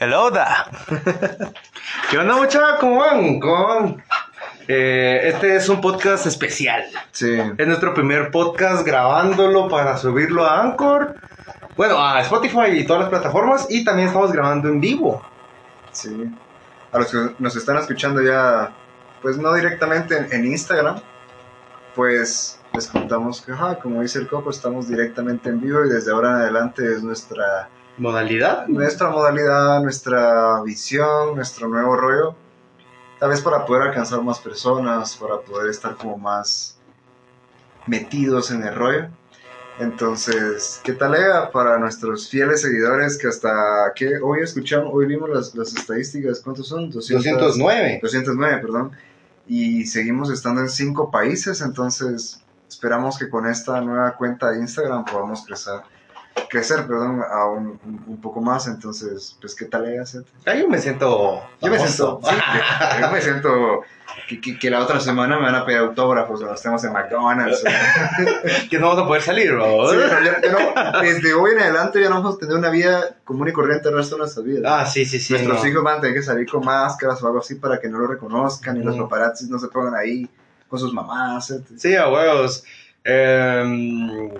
Hello da. ¿Qué onda, muchachos? ¿Cómo van? ¿Cómo van? Eh, este es un podcast especial. Sí. Es nuestro primer podcast grabándolo para subirlo a Anchor. Bueno, a Spotify y todas las plataformas. Y también estamos grabando en vivo. Sí. A los que nos están escuchando ya, pues no directamente en, en Instagram, pues les contamos que, ajá, como dice el Coco, estamos directamente en vivo y desde ahora en adelante es nuestra, ¿Modalidad? nuestra modalidad, nuestra visión, nuestro nuevo rollo. Tal vez para poder alcanzar más personas, para poder estar como más metidos en el rollo. Entonces, ¿qué tal era para nuestros fieles seguidores que hasta que hoy escuchamos, hoy vimos las, las estadísticas, ¿cuántos son? 200, 209. 209, perdón. Y seguimos estando en cinco países, entonces esperamos que con esta nueva cuenta de Instagram podamos crecer, crecer perdón, a un, un- un poco más. Entonces, pues, ¿qué tal Seth? Ah, yo me siento. Yo me siento, sí, yo me siento que, que- que la otra semana me van a pedir autógrafos cuando estemos en McDonald's. que no vamos a poder salir, ¿no? Sí, pero ya- ya no- desde hoy en adelante ya no vamos a tener una vida común y corriente el resto de nuestra vida. Ah, sí, sí, sí. Nuestros no. hijos van a tener que salir con máscaras o algo así para que no lo reconozcan y los Ujú. paparazzis no se pongan ahí con sus mamás. Sí, a huevos. Em,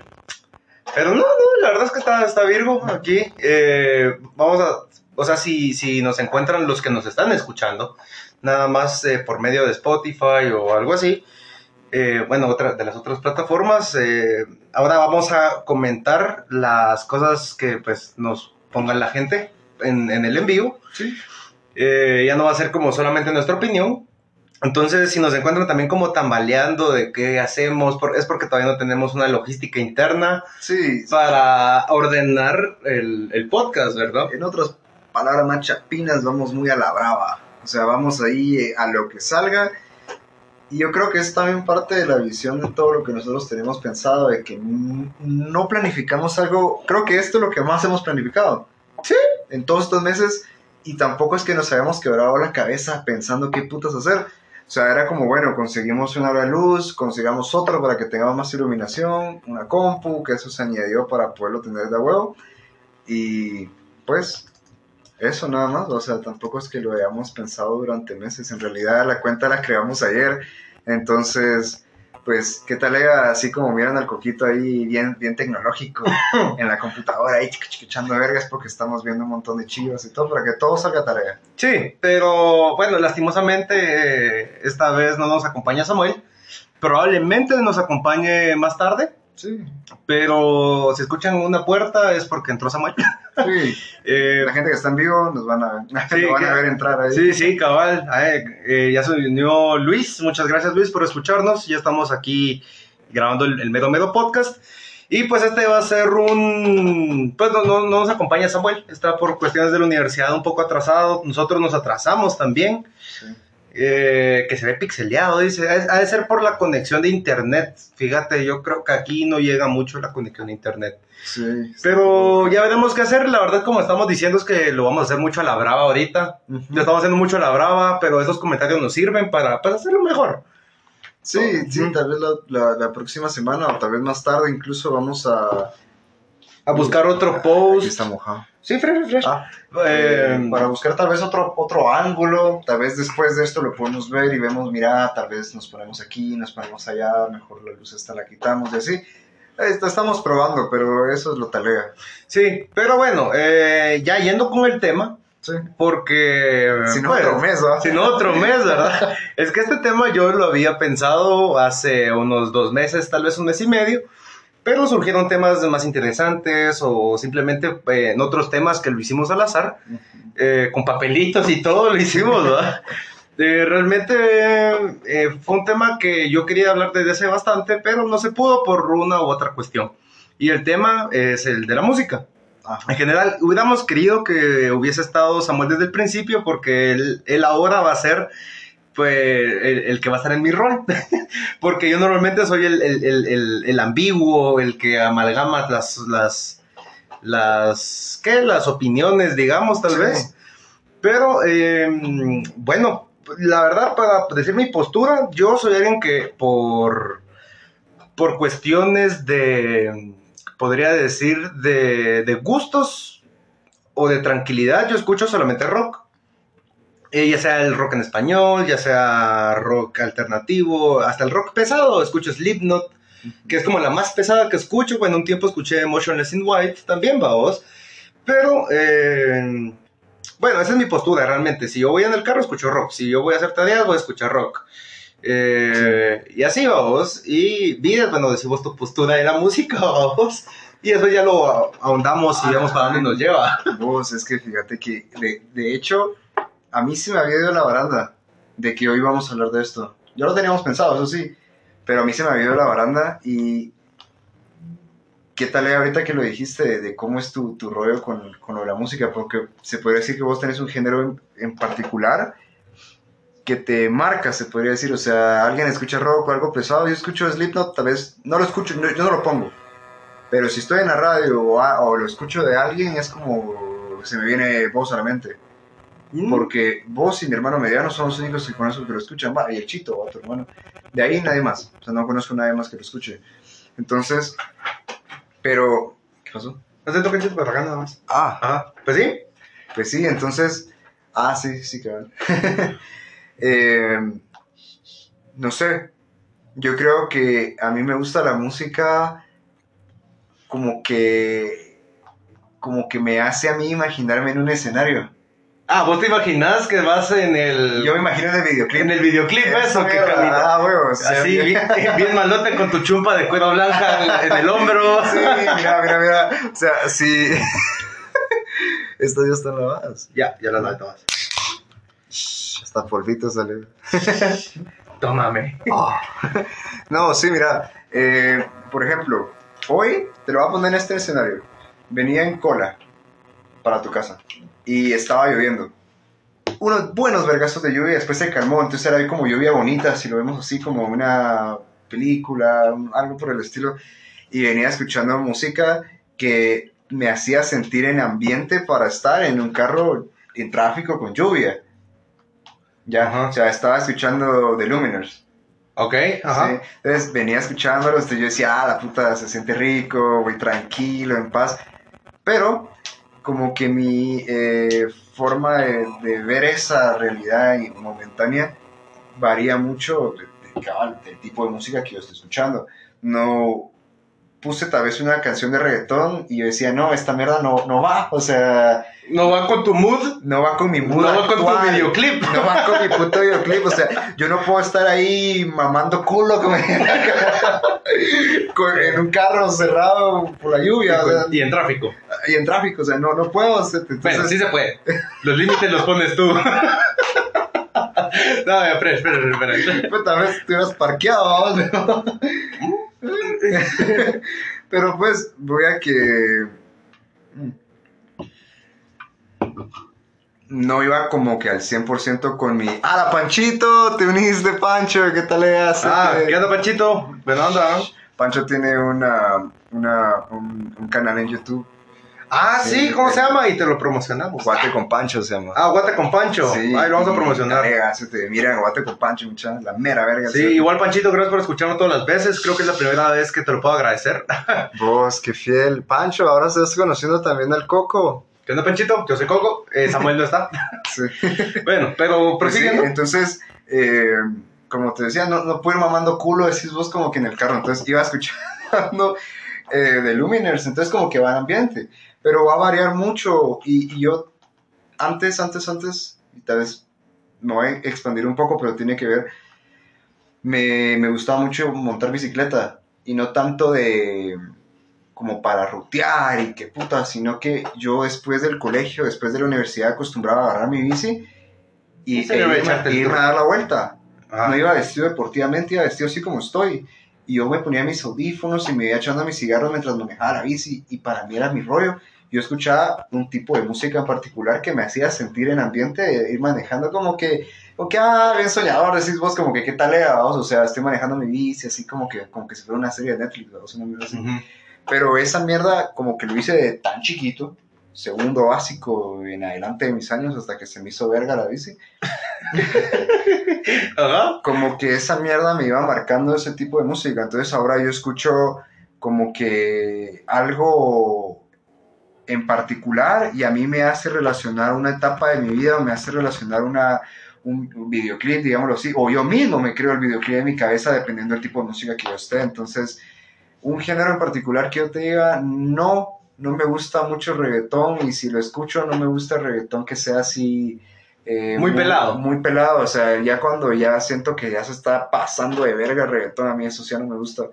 pero no, no, la verdad es que está, está Virgo aquí. Eh, vamos a, o sea, si, si nos encuentran los que nos están escuchando, nada más eh, por medio de Spotify o algo así, eh, bueno, otra de las otras plataformas, eh, ahora vamos a comentar las cosas que pues nos pongan la gente en, en el envío. Sí. Ya no va a ser como solamente nuestra opinión. Entonces, si nos encuentran también como tambaleando de qué hacemos, por- es porque todavía no tenemos una logística interna Sí, para ordenar el, el podcast, ¿verdad? en otras palabras más chapinas, vamos muy a la brava. O sea, vamos ahí eh, a lo que salga. Y yo creo que es también parte de la visión de todo lo que nosotros tenemos pensado, de que no planificamos algo. Creo que esto es lo que más hemos planificado. Sí. En todos estos meses. Y tampoco es que nos hayamos quebrado la cabeza pensando qué putas hacer. O sea, era como, bueno, conseguimos una hora de luz, consigamos otra para que tengamos más iluminación, una compu, que eso se añadió para poderlo tener de huevo. Y pues eso nada más, o sea, tampoco es que lo hayamos pensado durante meses, en realidad la cuenta la creamos ayer, entonces, pues, ¿qué tal era así como miran al coquito ahí bien, bien tecnológico en la computadora ahí echando vergas porque estamos viendo un montón de chivas y todo para que todo salga tarea? Sí, pero bueno, lastimosamente esta vez no nos acompaña Samuel. Probablemente nos acompañe más tarde, Sí, pero si escuchan una puerta es porque entró Samuel. sí, Eh, la gente que está en vivo nos van a, Sí, nos van a ver entrar ahí. Sí, sí, cabal. Eh, eh, ya se unió Luis. Muchas gracias, Luis, por escucharnos. Ya estamos aquí grabando el, el Medo Medo Podcast. Y pues este va a ser un... Pues no, no, no nos acompaña Samuel. Está por cuestiones de la universidad un poco atrasado. Nosotros nos atrasamos también. Sí. Eh, que se ve pixeleado, dice. Ha de ser por la conexión de internet. Fíjate, yo creo que aquí no llega mucho la conexión de internet. Sí, Pero ya veremos qué hacer. La verdad, como estamos diciendo, es que lo vamos a hacer mucho a la brava ahorita. Lo estamos haciendo mucho a la brava, pero esos comentarios nos sirven para, para hacerlo mejor. Sí, sí, tal vez la, la- la próxima semana o tal vez más tarde incluso vamos a... A buscar otro Aquí post. está mojado. Sí, fresh, fresh. Ah, Eh, eh, para buscar tal vez otro, otro ángulo, tal vez después de esto lo podemos ver y vemos, mira, tal vez nos ponemos aquí, nos ponemos allá, mejor la luz esta la quitamos y así. Estamos probando, pero eso es lo talea. sí, pero bueno, eh, ya yendo con el tema, Sí. porque... Si no, pues, otro mes, ¿va? Si no, otro mes, ¿verdad? es que este tema yo lo había pensado hace unos dos meses, tal vez un mes y medio, pero surgieron temas más interesantes o simplemente eh, en otros temas que lo hicimos al azar. eh, con papelitos y todo lo hicimos, ¿verdad? Eh, realmente eh, fue un tema que yo quería hablar desde hace bastante, pero no se pudo por una u otra cuestión. Y el tema es el de la música. Ajá. En general, hubiéramos querido que hubiese estado Samuel desde el principio, porque él, él ahora va a ser pues, el, el que va a estar en mi rol. porque yo normalmente soy el, el- el- ambiguo, el que amalgama las, las, las, ¿qué? Las opiniones, digamos, tal Sí. vez. Pero, eh, bueno, la verdad, para decir mi postura, yo soy alguien que por, por cuestiones de, podría decir, de, de gustos o de tranquilidad, yo escucho solamente rock. Eh, ya sea el rock en español, ya sea rock alternativo, hasta el rock pesado, escucho Slipknot, que es como la más pesada que escucho. Bueno, un tiempo escuché Motionless in White también, vamos. Pero, eh, bueno, esa es mi postura realmente. Si yo voy en el carro, escucho rock. Si yo voy a hacer tareas, voy a escuchar rock. Eh, Y así vamos. Y vida, bueno, decimos tu postura en la música, vamos. Y después ya lo ahondamos y vemos para dónde nos lleva. Vos, es que fíjate que, de, de hecho, a mí se me había ido la baranda de que hoy vamos a hablar de esto. Ya lo teníamos pensado, eso sí, pero a mí se me había ido la baranda y... ¿Qué tal eh, ahorita que lo dijiste de, cómo es tu, tu rollo con, con lo de la música? Porque se podría decir que vos tenés un género en, en particular que te marca, se podría decir. O sea, alguien escucha rock o algo pesado, yo escucho Slipknot, tal vez no lo escucho, yo no lo pongo. Pero si estoy en la radio o, o lo escucho de alguien, es como se me viene voz a la mente. Mm. Porque vos y mi hermano mediano son los únicos que conozco que lo escuchan, va, y el chito, va, tu hermano. De ahí nadie más, o sea, no conozco a nadie más que lo escuche. Entonces, pero, ¿qué pasó? No sé, toquen para acá nada más. Ah, Ajá, pues sí. pues sí, entonces, ah, sí, sí, cabrón. Eh, no sé, yo creo que a mí me gusta la música como que, como que me hace a mí imaginarme en un escenario. Ah, vos te imaginas que vas en el. Yo me imagino en el videoclip. en el videoclip, eso, que mierda, caminas. Ah. Así, bien, bien malote con tu chumpa de cuero blanca en, en el hombro. Sí, mira, mira, mira. O sea, sí. Estas ya están lavadas. Ya, ya las lavé todas. Hasta polvito sale. Tómame. No, sí, mira. eh, por ejemplo, hoy te lo voy a poner en este escenario. Venía en cola para tu casa y estaba lloviendo. Unos buenos vergazos de lluvia, después se calmó, entonces era como lluvia bonita, si lo vemos así como una película, algo por el estilo. Y venía escuchando música que me hacía sentir en ambiente para estar en un carro en tráfico con lluvia. Ya, Ajá. o sea, estaba escuchando The Luminers. Ok, ajá. Sí, Entonces venía escuchándolo, entonces yo decía, ah, la puta, se siente rico, voy tranquilo, en paz. Pero como que mi eh, forma de, de ver esa realidad momentánea varía mucho de- de- del tipo de música que yo estoy escuchando. No puse tal vez una canción de reggaetón y yo decía, no, esta mierda no, no va, o sea, No va con tu mood. no va con mi No mood va con tu videoclip. No va con mi puto videoclip, o sea, yo no puedo estar ahí mamando culo como- en un carro cerrado por la lluvia o sea, Y en tráfico. y en tráfico, o sea, no, no puedo. o sea, entonces- Bueno, sí se puede. Los límites los pones tú. No, espera, espera, espera. pues, tal vez estuvieras parqueado, vamos, pero... pues voy a que... No iba como que al 100% con mi... ¡Hala, Panchito! ¡Te uniste, Pancho! ¿Qué tal le hace? Ah, ¿qué onda, Panchito? Buena onda. Pancho tiene una, una, un, un canal en YouTube. Ah, sí, ¿cómo se llama? Y te lo promocionamos. Guate con Pancho se llama. Ah, Guate con Pancho. Sí, Ahí lo vamos a promocionar. Te mira, Guate con Pancho, mucha, la mera verga. Sí, igual Panchito, gracias por escucharnos todas las veces. Creo que es la primera vez que te lo puedo agradecer. Vos, qué fiel. Pancho, ahora estás conociendo también al Coco. ¿Qué onda, Panchito? Yo soy Coco. Eh, Samuel no está. Sí. Bueno, pero Pues sí, entonces, eh, como te decía, no, no puedo ir mamando culo, decís vos como que en el carro. Entonces iba escuchando eh, de Luminers, entonces como que va en ambiente. Pero va a variar mucho. Y, y yo, antes, antes, antes, y tal vez me voy a expandir un poco, pero tiene que ver. Me, me gustaba mucho montar bicicleta. Y no tanto de como para rutear y que puta, sino que yo después del colegio, después de la universidad, acostumbraba a agarrar mi bici y e irme, tour. a dar la vuelta. No iba vestido deportivamente, iba vestido así como estoy. Y yo me ponía mis audífonos y me iba echando mis cigarros mientras manejaba la bici. Y para mí era mi rollo. Yo escuchaba un tipo de música en particular que me hacía sentir en ambiente de ir manejando como que, como que, ah, bien soñador, decís vos, como que, ¿qué tal era? vos? O sea, estoy manejando mi bici, así como que, como que si fuera una serie de Netflix, vos, una mierda así. Pero esa mierda, como que lo hice de tan chiquito, segundo básico en adelante de mis años, hasta que se me hizo verga la bici. Como que esa mierda me iba marcando ese tipo de música. Entonces ahora yo escucho como que algo en particular y a mí me hace relacionar una etapa de mi vida, me hace relacionar una, un videoclip, digámoslo así, o yo mismo me creo el videoclip en mi cabeza dependiendo del tipo de música que yo esté. Entonces, un género en particular que yo te diga, no, no me gusta mucho el reggaetón y si lo escucho no me gusta el reggaetón que sea así... eh, muy, pelado. Muy pelado, o sea, ya cuando ya siento que ya se está pasando de verga el reggaetón, a mí eso ya no me gusta.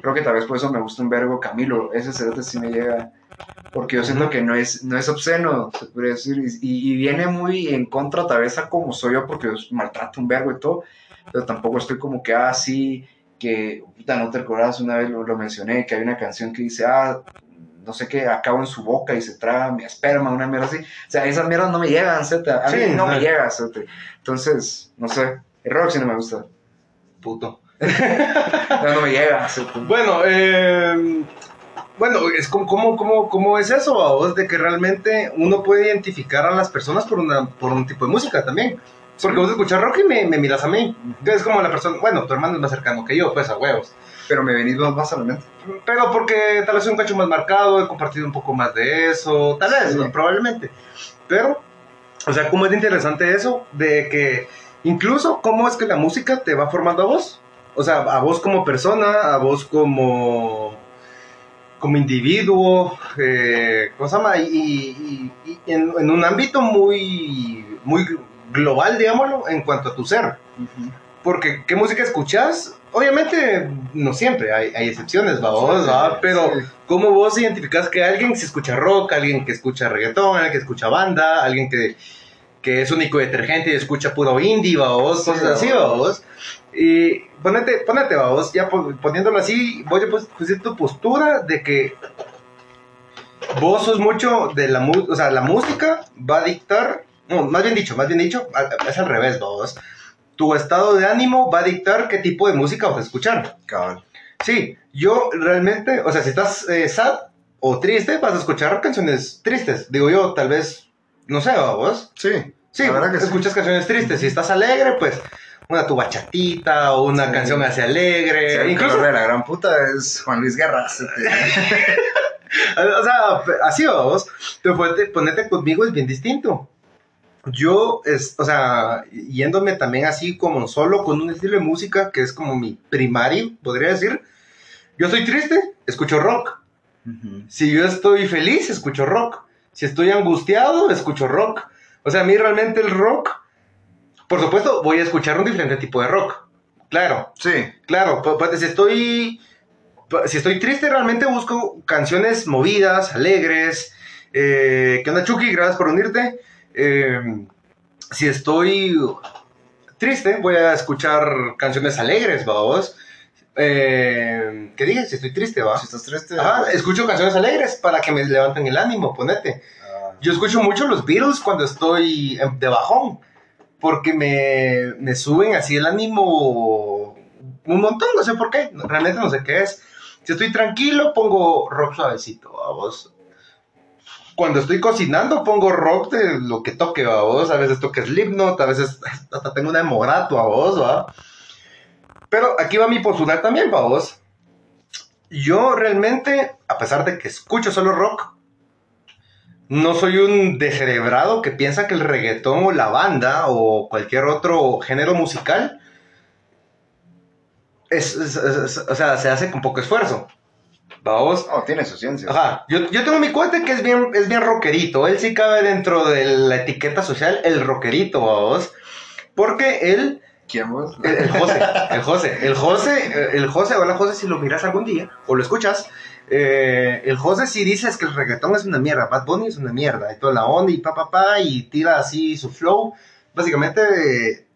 Creo que tal vez por eso me gusta un vergo Camilo, ese cerote sí me llega, porque yo siento que no es, no es obsceno, se podría decir, y, y viene muy en contra tal vez a como soy yo, porque yo maltrato un vergo y todo, pero tampoco estoy como que, ah, sí, que, puta, no te recordás, una vez lo, lo mencioné, que hay una canción que dice, ah, no sé qué, acabo en su boca y se traga mi esperma, una mierda así. O sea, esas mierdas no me llegan. A mí Sí, no me llega, zeta. Entonces, no sé. El rock sí no me gusta. Puto. No, no me llega. Bueno, eh, bueno, es como, como, como, como es eso, vos, de que realmente uno puede identificar a las personas por, una, por un tipo de música también. Porque vos escuchas rock y me, me miras a mí. Es como la persona, bueno, tu hermano es más cercano que yo, pues a huevos. Pero me venís más, más a la mente. Pero porque tal vez soy un cacho más marcado, he compartido un poco más de eso, tal vez, Sí. ¿no? probablemente. Pero, o sea, cómo es interesante eso, de que incluso cómo es que la música te va formando a vos. O sea, a vos como persona, a vos como, como individuo, eh, ¿cómo se llama? Y, y- y en, en un ámbito muy, muy global, digámoslo, en cuanto a tu ser. Porque, ¿qué música escuchas? Obviamente, no siempre, hay, hay excepciones, ¿va vos, va? Pero. ¿cómo vos identificás que alguien se escucha rock, alguien que escucha reggaetón, alguien que escucha banda, alguien que, que es único detergente y escucha puro indie, ¿va vos? Cosas así. ¿va vos? Y ponete, ponete, ¿va vos? Ya pon- poniéndolo así, voy a pusir tu postura de que vos sos mucho de la música, o sea, la música va a dictar, no, más bien dicho, más bien dicho, es al revés, ¿va vos? Tu estado de ánimo va a dictar qué tipo de música vas a escuchar. Cabal. Sí, yo realmente, o sea, si estás eh, sad o triste, vas a escuchar canciones tristes. Digo yo, tal vez, no sé, ¿va vos. Sí. Sí, La verdad que sí. escuchas canciones tristes. Si estás alegre, pues una tu bachatita o una Sí. canción así alegre. Sí, Incluso, de la gran puta es Juan Luis Guerra. o sea, así va vos. Pero ponete, ponete conmigo es bien distinto. Yo, es, o sea, yéndome también así como solo con un estilo de música que es como mi primario, podría decir. Yo estoy triste, escucho rock. Si yo estoy feliz, escucho rock. Si estoy angustiado, escucho rock. O sea, a mí realmente el rock, por supuesto, voy a escuchar un diferente tipo de rock. Claro, Sí. claro. pu- pues, si estoy, pu- si estoy triste, realmente busco canciones movidas, alegres. Eh, ¿Qué onda, Chucky? Gracias por unirte. Eh, si estoy triste, voy a escuchar canciones alegres, vamos. Eh, ¿Qué dije? Si estoy triste, va. Si estás triste. Ajá, escucho canciones alegres para que me levanten el ánimo, ponete. ah, Yo escucho mucho los Beatles cuando estoy de bajón, porque me, me suben así el ánimo un montón, no sé por qué, realmente no sé qué es. Si estoy tranquilo, pongo rock suavecito, vos. Cuando estoy cocinando, pongo rock de lo que toque, a vos. A veces toque Slipknot, a veces hasta tengo una Morato, a vos, va. Pero aquí va mi postura también, pa' vos. Yo realmente, a pesar de que escucho solo rock, no soy un descerebrado que piensa que el reggaetón o la banda o cualquier otro género musical es- o sea, se hace con poco esfuerzo. Vamos. No, tiene su ciencia. Ajá, yo, yo tengo mi cuate que es bien, es bien rockerito. Él sí cabe dentro de la etiqueta social, el rockerito, vamos. Porque él ¿Quién vos? el, el José, el José, el José, eh, el José, hola José, si lo miras algún día o lo escuchas, eh, el José sí dices que el reggaetón es una mierda, Bad Bunny es una mierda, y toda la onda y pa pa pa, y tira así su flow, básicamente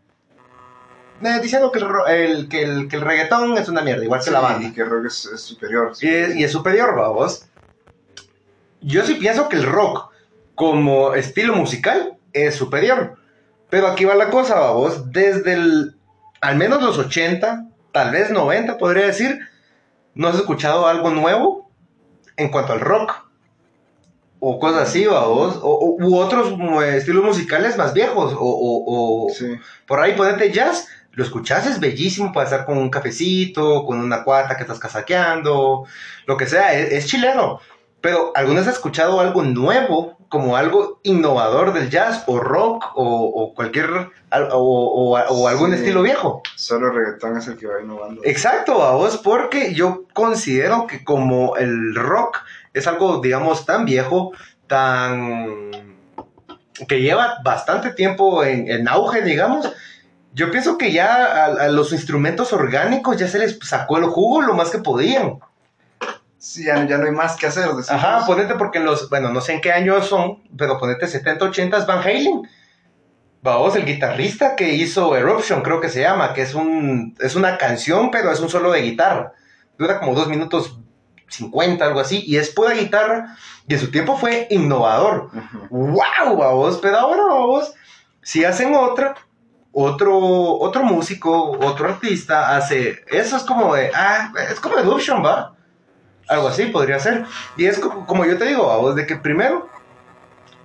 diciendo que el, el- que, el, que el reggaetón es una mierda, igual que la banda. Y que rock es, es superior. Y es, y es superior, vamos. Yo sí pienso que el rock, como estilo musical, es superior. Pero aquí va la cosa, vamos. Desde el, al menos los 80, tal vez 90, podría decir, no has escuchado algo nuevo en cuanto al rock. O cosas así, vamos. O, o- u otros mm, estilos musicales más viejos. O, o- o- Sí. por ahí ponete jazz, lo escuchas, es bellísimo para estar con un cafecito, con una cuata que estás casaqueando, lo que sea, es, es chileno. Pero ¿alguna vez has escuchado algo nuevo, como algo innovador del jazz o rock o, o cualquier, al- o, o- o algún Sí. estilo viejo? Solo reggaetón es el que va innovando. Exacto, a vos, porque yo considero que como el rock es algo, digamos, tan viejo, tan... que lleva bastante tiempo en, en auge, digamos, yo pienso que ya a, a los instrumentos orgánicos ya se les sacó el jugo lo más que podían. Sí, ya, ya no hay más que hacer. decimos. Ajá, ponete porque los, bueno, no sé en qué años son, pero ponete 70, 80 Van Halen. Vamos, el guitarrista que hizo Eruption, creo que se llama, que es, un, es una canción, pero es un solo de guitarra. Dura como 2 minutos 50, algo así, y es pura guitarra, y en su tiempo fue innovador. ¡Wow, vamos! Pero ahora, vamos, si hacen otra, otro, otro músico, otro artista hace, eso es como de, ah, es como Eruption, ¿va? Algo así podría ser. Y es como, yo te digo, vamos, de que primero,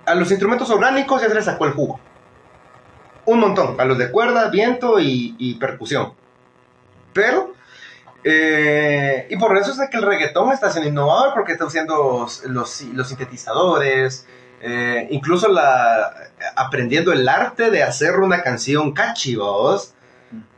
a los instrumentos orgánicos ya se les sacó el jugo. Un montón, a los de cuerda, viento y, y percusión. Pero, eh, y por eso es de que el reggaetón está siendo innovador, porque está usando los, los sintetizadores, eh, incluso la, aprendiendo el arte de hacer una canción catchy, vos.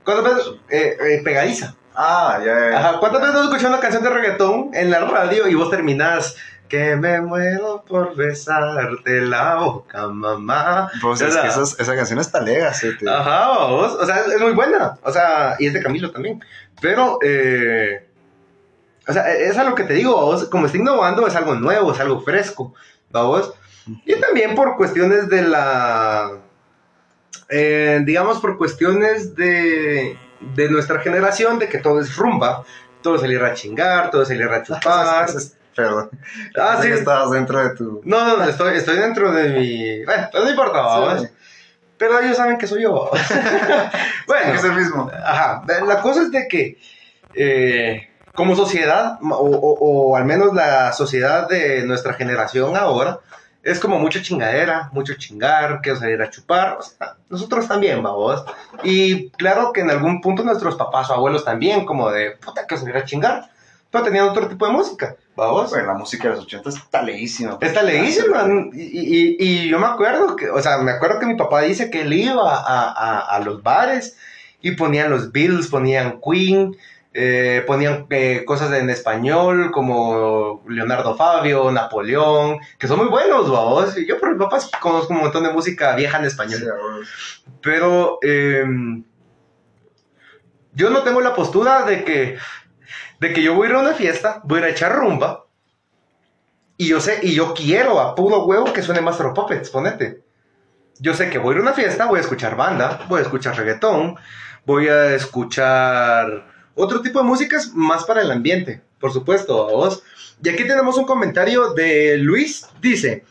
¿Cuántas veces? Eh, eh, pegadiza. Ah, ya, ya. ¿cuántas veces has escuchado una canción de reggaetón en la radio y vos terminás que me muero por besarte la boca, mamá? Pues es que esas- esa canción está lega, sí, tío. Ajá, vos, o sea, es, es muy buena, o sea, y es de Camilo también, pero, eh, o sea, es a lo que te digo, vos, como está innovando, es algo nuevo, es algo fresco, vos, y también por cuestiones de la, eh, digamos, por cuestiones de, de nuestra generación, de que todo es rumba, todo es salir a chingar, todo es salir a chupar, Perdón. ah, sí, estabas dentro de tu. no, no, no, estoy, estoy dentro de mi, bueno, no importa. Sí. Pero ellos saben que soy yo. bueno, Es el mismo. ajá. La cosa es de que eh, como sociedad, o, o- o al menos la sociedad de nuestra generación ahora, es como mucha chingadera, mucho chingar, quiero salir a chupar. O sea, nosotros también, vamos. Y claro que en algún punto nuestros papás o abuelos también, como de puta, quiero salir a chingar. Pero tenían otro tipo de música. Bueno, la música de los 80 está leísima. Está leísima. Y, y- y yo me acuerdo que, o sea, me acuerdo que mi papá dice que él iba a, a- a los bares y ponían los Beatles, ponían Queen, eh, ponían eh, cosas en español como Leonardo Fabio, Napoleón, que son muy buenos, vamos. Y yo por mi papá conozco un montón de música vieja en español. Sí. Pero eh, yo no tengo la postura de que, de que yo voy a ir a una fiesta, voy a ir a echar rumba, y yo sé, y yo quiero a puro huevo que suene Master of Puppets, ponete. Yo sé que voy a ir a una fiesta, voy a escuchar banda, voy a escuchar reggaetón, voy a escuchar otro tipo de músicas más para el ambiente, por supuesto, a vos. Y aquí tenemos un comentario de Luis, dice,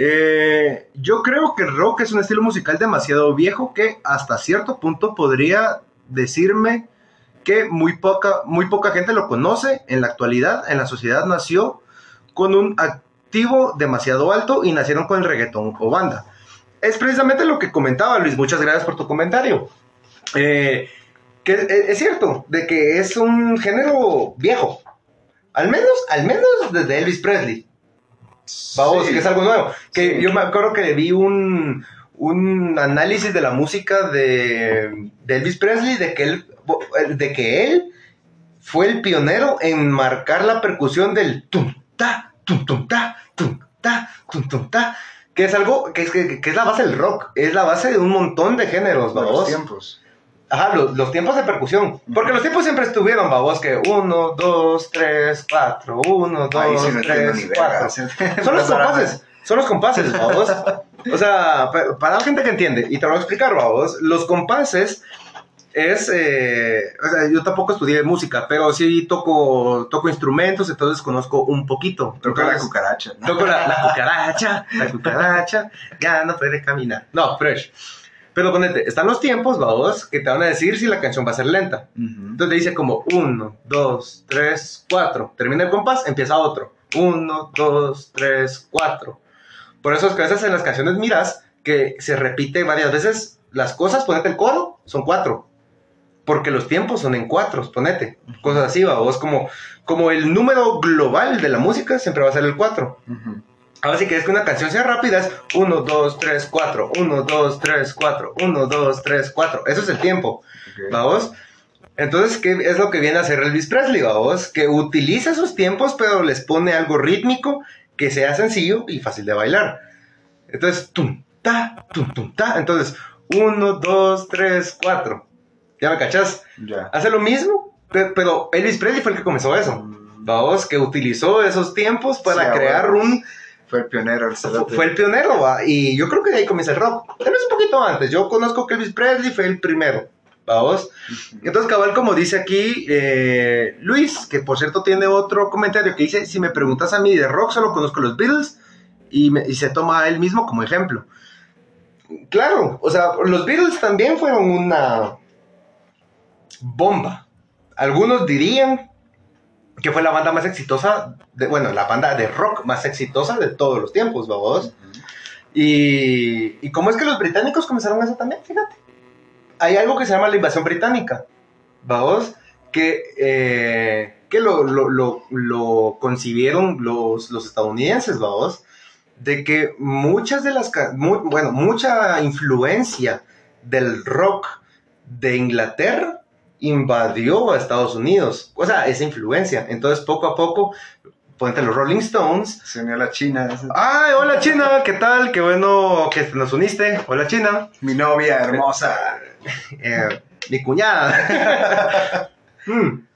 eh, yo creo que el rock es un estilo musical demasiado viejo que hasta cierto punto podría decirme que muy poca, muy poca gente lo conoce en la actualidad. En la sociedad nació con un activo demasiado alto y nacieron con el reggaetón o banda. Es precisamente lo que comentaba Luis. Muchas gracias por tu comentario. Eh, que es, es cierto, de que es un género viejo. Al menos, al menos desde Elvis Presley. Vamos, Sí. que es algo nuevo. Que Sí. yo me acuerdo que vi un, un análisis de la música de, de Elvis Presley, de que él, de que él fue el pionero en marcar la percusión del tum ta, tum tum ta, tum ta, tum tum ta, que es algo que es, que, que es la base del rock, es la base de un montón de géneros, De los tiempos. Ajá, los, los tiempos de percusión. Porque los tiempos siempre estuvieron, babos, que uno, dos, tres, cuatro, uno, dos, Ahí sí no entiendo ni tres, verga. cuatro. Son los compases, son los compases, babos. O sea, pa- para la gente que entiende, y te lo voy a explicar, babos, los compases es, eh, o sea, yo tampoco estudié música, pero sí toco, toco instrumentos, entonces conozco un poquito. Toca la cucaracha. ¿no? Toco la, la cucaracha, la cucaracha, ya no puede caminar. No, fresh. Pero ponete, están los tiempos, vamos, que te van a decir si la canción va a ser lenta. Ujú. Entonces te dice como uno, dos, tres, cuatro. Termina el compás, empieza otro. Uno, dos, tres, cuatro. Por eso es que a veces en las canciones miras que se repite varias veces las cosas, ponete el coro, son cuatro. porque los tiempos son en cuatros, ponete, cosas así, va, vos como, como el número global de la música siempre va a ser el 4. Ujú. Ahora si quieres que una canción sea rápida es 1, 2, 3, 4, 1, 2, 3, 4, 1, 2, 3, 4. Eso es el tiempo, Ok. ¿vamos? Entonces, ¿qué es lo que viene a hacer Elvis Presley, vamos? Que utiliza esos tiempos, pero les pone algo rítmico que sea sencillo y fácil de bailar. Entonces, tum, ta, tum, tum, ta. Entonces, 1, 2, 3, 4. ¿Ya me cachás? Ya. Hace lo mismo, pe- pero Elvis Presley fue el que comenzó eso. Vamos, que utilizó esos tiempos para Sí, crear ahora. un... Fue el pionero, el cerote. Fue el pionero, ¿va? y yo creo que de ahí comienza el rock. Tal vez un poquito antes. Yo conozco que Elvis Presley fue el primero, ¿vamos? Entonces, cabal, como dice aquí eh, Luis, que por cierto tiene otro comentario que dice, si me preguntas a mí de rock, solo conozco los Beatles, y, me- y se toma a él mismo como ejemplo. Claro, o sea, los Beatles también fueron una bomba. Algunos dirían que fue la banda más exitosa, de, bueno, la banda de rock más exitosa de todos los tiempos. Ujú. Y, y cómo es que los británicos comenzaron eso también, fíjate. Hay algo que se llama la invasión británica, vamos, que, eh, que lo, lo, lo, lo concibieron los, los estadounidenses, vamos, de que muchas de las, bueno, mucha influencia del rock de Inglaterra invadió a Estados Unidos, o sea, esa influencia. Entonces, poco a poco, ponte los Rolling Stones, Se unió a la China. Ay, hola China, ¿qué tal? Qué bueno que nos uniste. Hola China. Mi novia hermosa. Eh, mi cuñada. Mm.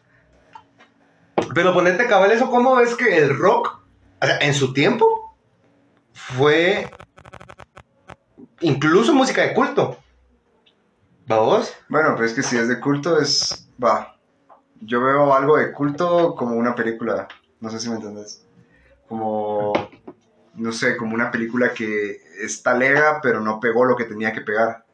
Pero ponete cabal eso, ¿cómo ves que el rock, o sea, en su tiempo, fue incluso música de culto? ¿Vamos? Bueno, pues es que si es de culto es... Va. Yo veo algo de culto como una película. No sé si me entendés. Como... No sé, como una película que está lega, pero no pegó lo que tenía que pegar.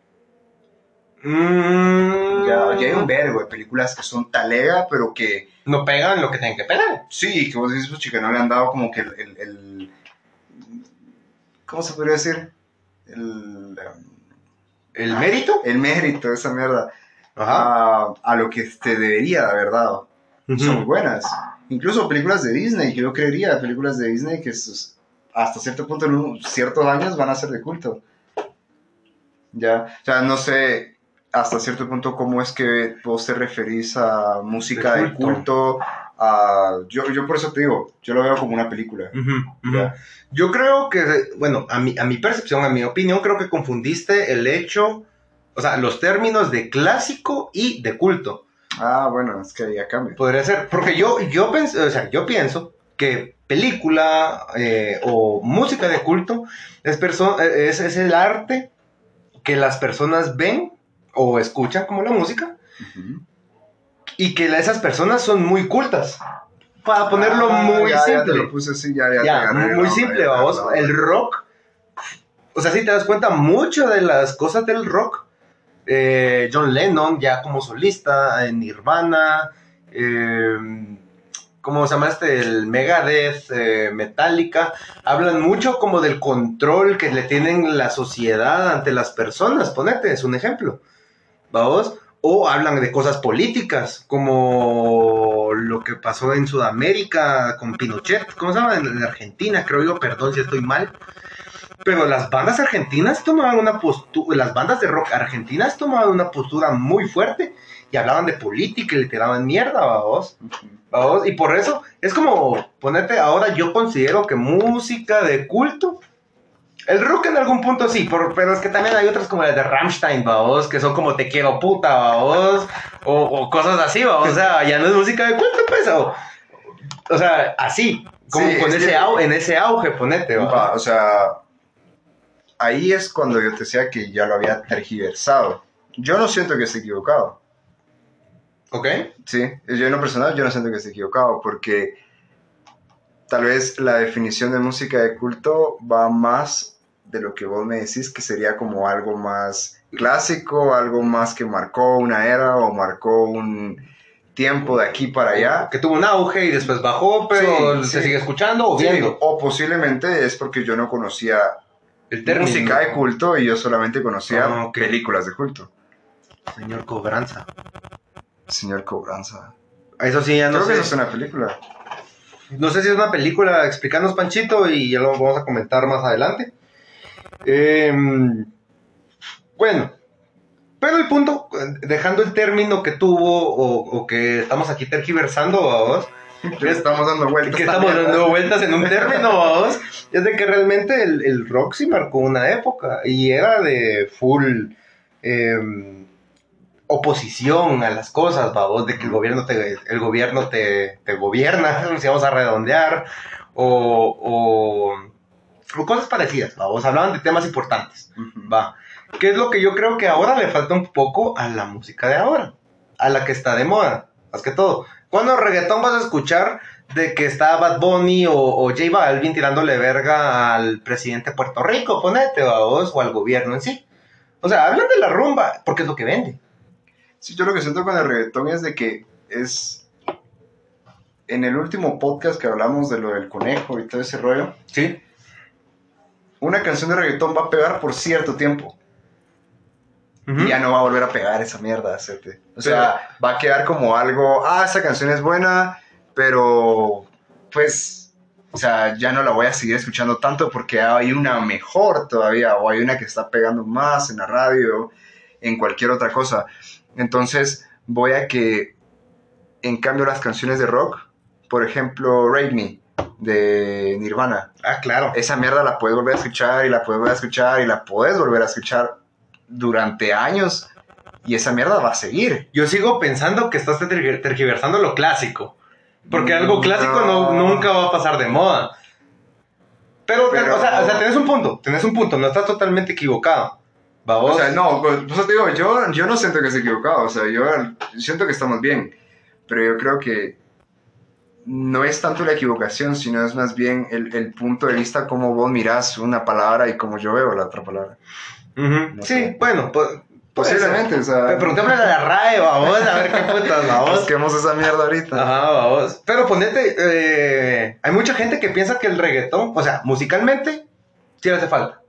Mm, Ya, ya hay un vergo de películas que son talega, pero que No pegan lo que tienen que pegar. sí, que vos dices, pues chica, no le han dado como que el, el- el- ¿cómo se podría decir? El, um, ¿El mérito? el mérito esa mierda Ajá. a, a lo que te debería de haber dado. Son buenas. Incluso películas de Disney, yo creería, películas de Disney que sus- hasta cierto punto, en un- ciertos años van a ser de culto. Ya, o sea, no sé hasta cierto punto cómo es que vos te referís a música De de culto. A, yo, yo por eso te digo, yo lo veo como una película. Yo creo que, bueno, a mi, a mi percepción, a mi opinión, creo que confundiste el hecho, o sea, los términos de clásico y de culto. Ah, bueno, es que ya cambia. Podría ser, porque yo, yo, pens- o sea, yo pienso que película eh, o música de culto es, es, es el arte que las personas ven o escuchan como la música Ujú. Y que la- esas personas son muy cultas. Para ponerlo Ah, muy ya, Ya simple. te lo puse así, ya, muy simple, vamos. El rock. O sea, si te das cuenta, mucho de las cosas del rock. eh, John Lennon, ya como solista, en Nirvana. eh, ¿Cómo se llama este? El Megadeth, eh, Metallica. Hablan mucho como del control que le tienen la sociedad ante las personas. Ponete, es un ejemplo. ¿Vamos? O hablan de cosas políticas, como lo que pasó en Sudamérica con Pinochet, ¿cómo se llama? En, en Argentina, creo yo, perdón si estoy mal. Pero las bandas argentinas tomaban una postura, las bandas de rock argentinas tomaban una postura muy fuerte y hablaban de política y le tiraban mierda. Vamos, Y por eso es como ponerte, ahora yo considero que música de culto, el rock en algún punto sí, por- pero es que también hay otras como las de Rammstein, vamos, que son como te quiero puta, vamos, o, o cosas así, vamos, o sea, ya no es música de culto, pues, o, o sea, así, como Sí, con es ese que- au- en ese auge, ponete, va. o sea, ahí es cuando yo te decía que ya lo había tergiversado. Yo no siento que esté equivocado. ¿Ok? Sí, yo en lo personal yo no siento que esté equivocado porque tal vez la definición de música de culto va más de lo que vos me decís que sería como algo más clásico, algo más que marcó una era o marcó un tiempo de aquí para allá. Que tuvo un auge y después bajó, pero Sí, se sí. sigue escuchando o Sí, viendo. o posiblemente es porque yo no conocía El término. música de culto y yo solamente conocía Ah, películas de culto. Señor Cobranza. Señor Cobranza. Eso sí, ya no Creo que sé. eso es una película. No sé si es una película, explícanos Panchito y ya lo vamos a comentar más adelante. Em, bueno, pero el punto, eh, dejando el término que tuvo o, o que estamos aquí tergiversando, vamos, Que estamos dando vueltas. que estamos dando vueltas en un término, vamos, es de que realmente el, el rock sí marcó una época y era de full em, oposición a las cosas, vamos, de que el gobierno te, el gobierno te, te gobierna, si vamos a redondear, o, o, o cosas parecidas, vamos, hablaban de temas importantes, va. ¿Qué es lo que yo creo que ahora le falta un poco a la música de ahora? A la que está de moda, más que todo. ¿Cuándo reggaetón vas a escuchar de que está Bad Bunny o, o J Balvin tirándole verga al presidente de Puerto Rico, ponete, ¿va vos, o al gobierno en sí? O sea, hablan de la rumba, porque es lo que vende. Sí, yo lo que siento con el reggaetón es de que es... En el último podcast que hablamos de lo del conejo y todo ese rollo, Sí. Una canción de reggaetón va a pegar por cierto tiempo. y ya no va a volver a pegar esa mierda. O sea, va a quedar como algo, ah, esa canción es buena, pero pues, o sea, ya no la voy a seguir escuchando tanto porque hay una mejor todavía, o hay una que está pegando más en la radio, en cualquier otra cosa. Entonces, voy a que, en cambio, las canciones de rock, por ejemplo, Rape Me, de Nirvana, Ah, claro. esa mierda la puedes volver a escuchar y la puedes volver a escuchar y la puedes volver a escuchar durante años y esa mierda va a seguir. Yo sigo pensando que estás tergi- tergiversando lo clásico. Porque algo clásico no, nunca va a pasar de moda. Pero, Pero- o, sea, o sea, tenés un punto, tenés un punto, no estás totalmente equivocado. ¿Va vos? O sea, no, pues pues te digo, yo, yo no siento que esté equivocado, o sea, yo siento que estamos bien, pero yo creo que no es tanto la equivocación, sino es más bien el, el punto de vista cómo vos mirás una palabra y cómo yo veo la otra palabra. No sí, sé. bueno, pues... Posiblemente, o sea, Preguntémosle a la RAE, vamos, a ver qué putas, vamos. busquemos esa mierda ahorita. Ajá, vamos. Pero ponete, eh, hay mucha gente que piensa que el reggaetón, o sea, musicalmente, sí le hace falta.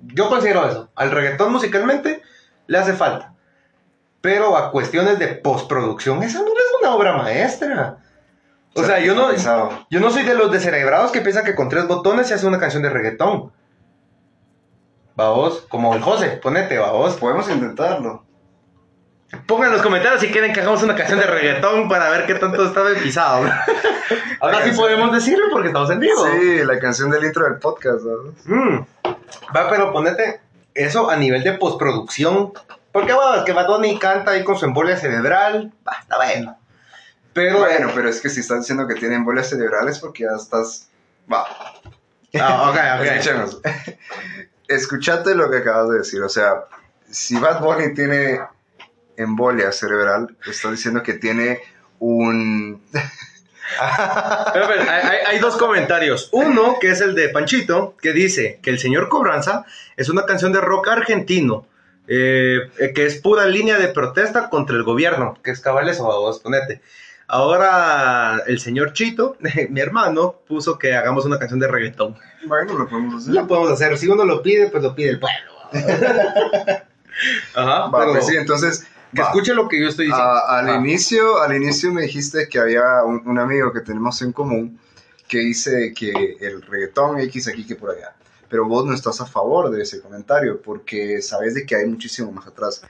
Yo considero eso. Al reggaetón musicalmente le hace falta. Pero a cuestiones de postproducción, esa no es una obra maestra. O sea, yo no, Pesado. yo no soy de los descerebrados que piensan que con tres botones se hace una canción de reggaetón. Vamos, como el José, ponete, vamos. Podemos intentarlo. Pongan en los comentarios si quieren que hagamos una canción de reggaetón para ver qué tanto está pisado. Ahora sí podemos decirlo porque estamos en vivo. Sí, la canción del intro del podcast. Mm. Va, pero ponete eso a nivel de postproducción. Porque bueno, que Bad Bunny canta ahí con su embolia cerebral. Va, está bueno. Pero. Bueno, pero es que si estás diciendo que tiene embolias cerebrales porque ya estás... Va, Ah, ok, ok. escuchemos. Escuchate lo que acabas de decir. O sea, si Bad Bunny tiene embolia cerebral, estás diciendo que tiene un... Pero, pero, hay, hay- dos comentarios. Uno, que es el de Panchito, que dice que el señor Cobranza es una canción de rock argentino, eh, eh, que es pura línea de protesta contra el gobierno, que es cabal eso, vos ponete. Ahora el señor Chito, mi hermano, puso que hagamos una canción de reggaetón. Bueno, lo podemos hacer. Lo podemos hacer, si uno lo pide, pues lo pide el pueblo. Ajá, Va, pero pues sí, entonces... que va. escuche lo que yo estoy diciendo. A- al, Ah. inicio, al inicio me dijiste que había un, un amigo que tenemos en común que dice que el reggaetón X aquí que por allá. Pero vos no estás a favor de ese comentario porque sabes de que hay muchísimo más atrás.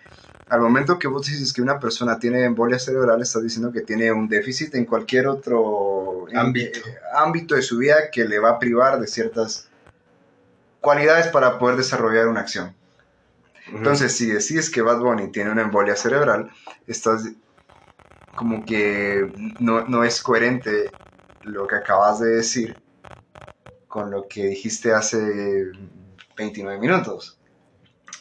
Al momento que vos dices que una persona tiene embolia cerebral, estás diciendo que tiene un déficit en cualquier otro Ámbito. eh, ámbito de su vida que le va a privar de ciertas cualidades para poder desarrollar una acción. Entonces, si decís que Bad Bunny tiene una embolia cerebral, estás como que no, no es coherente lo que acabas de decir con lo que dijiste hace 29 minutos.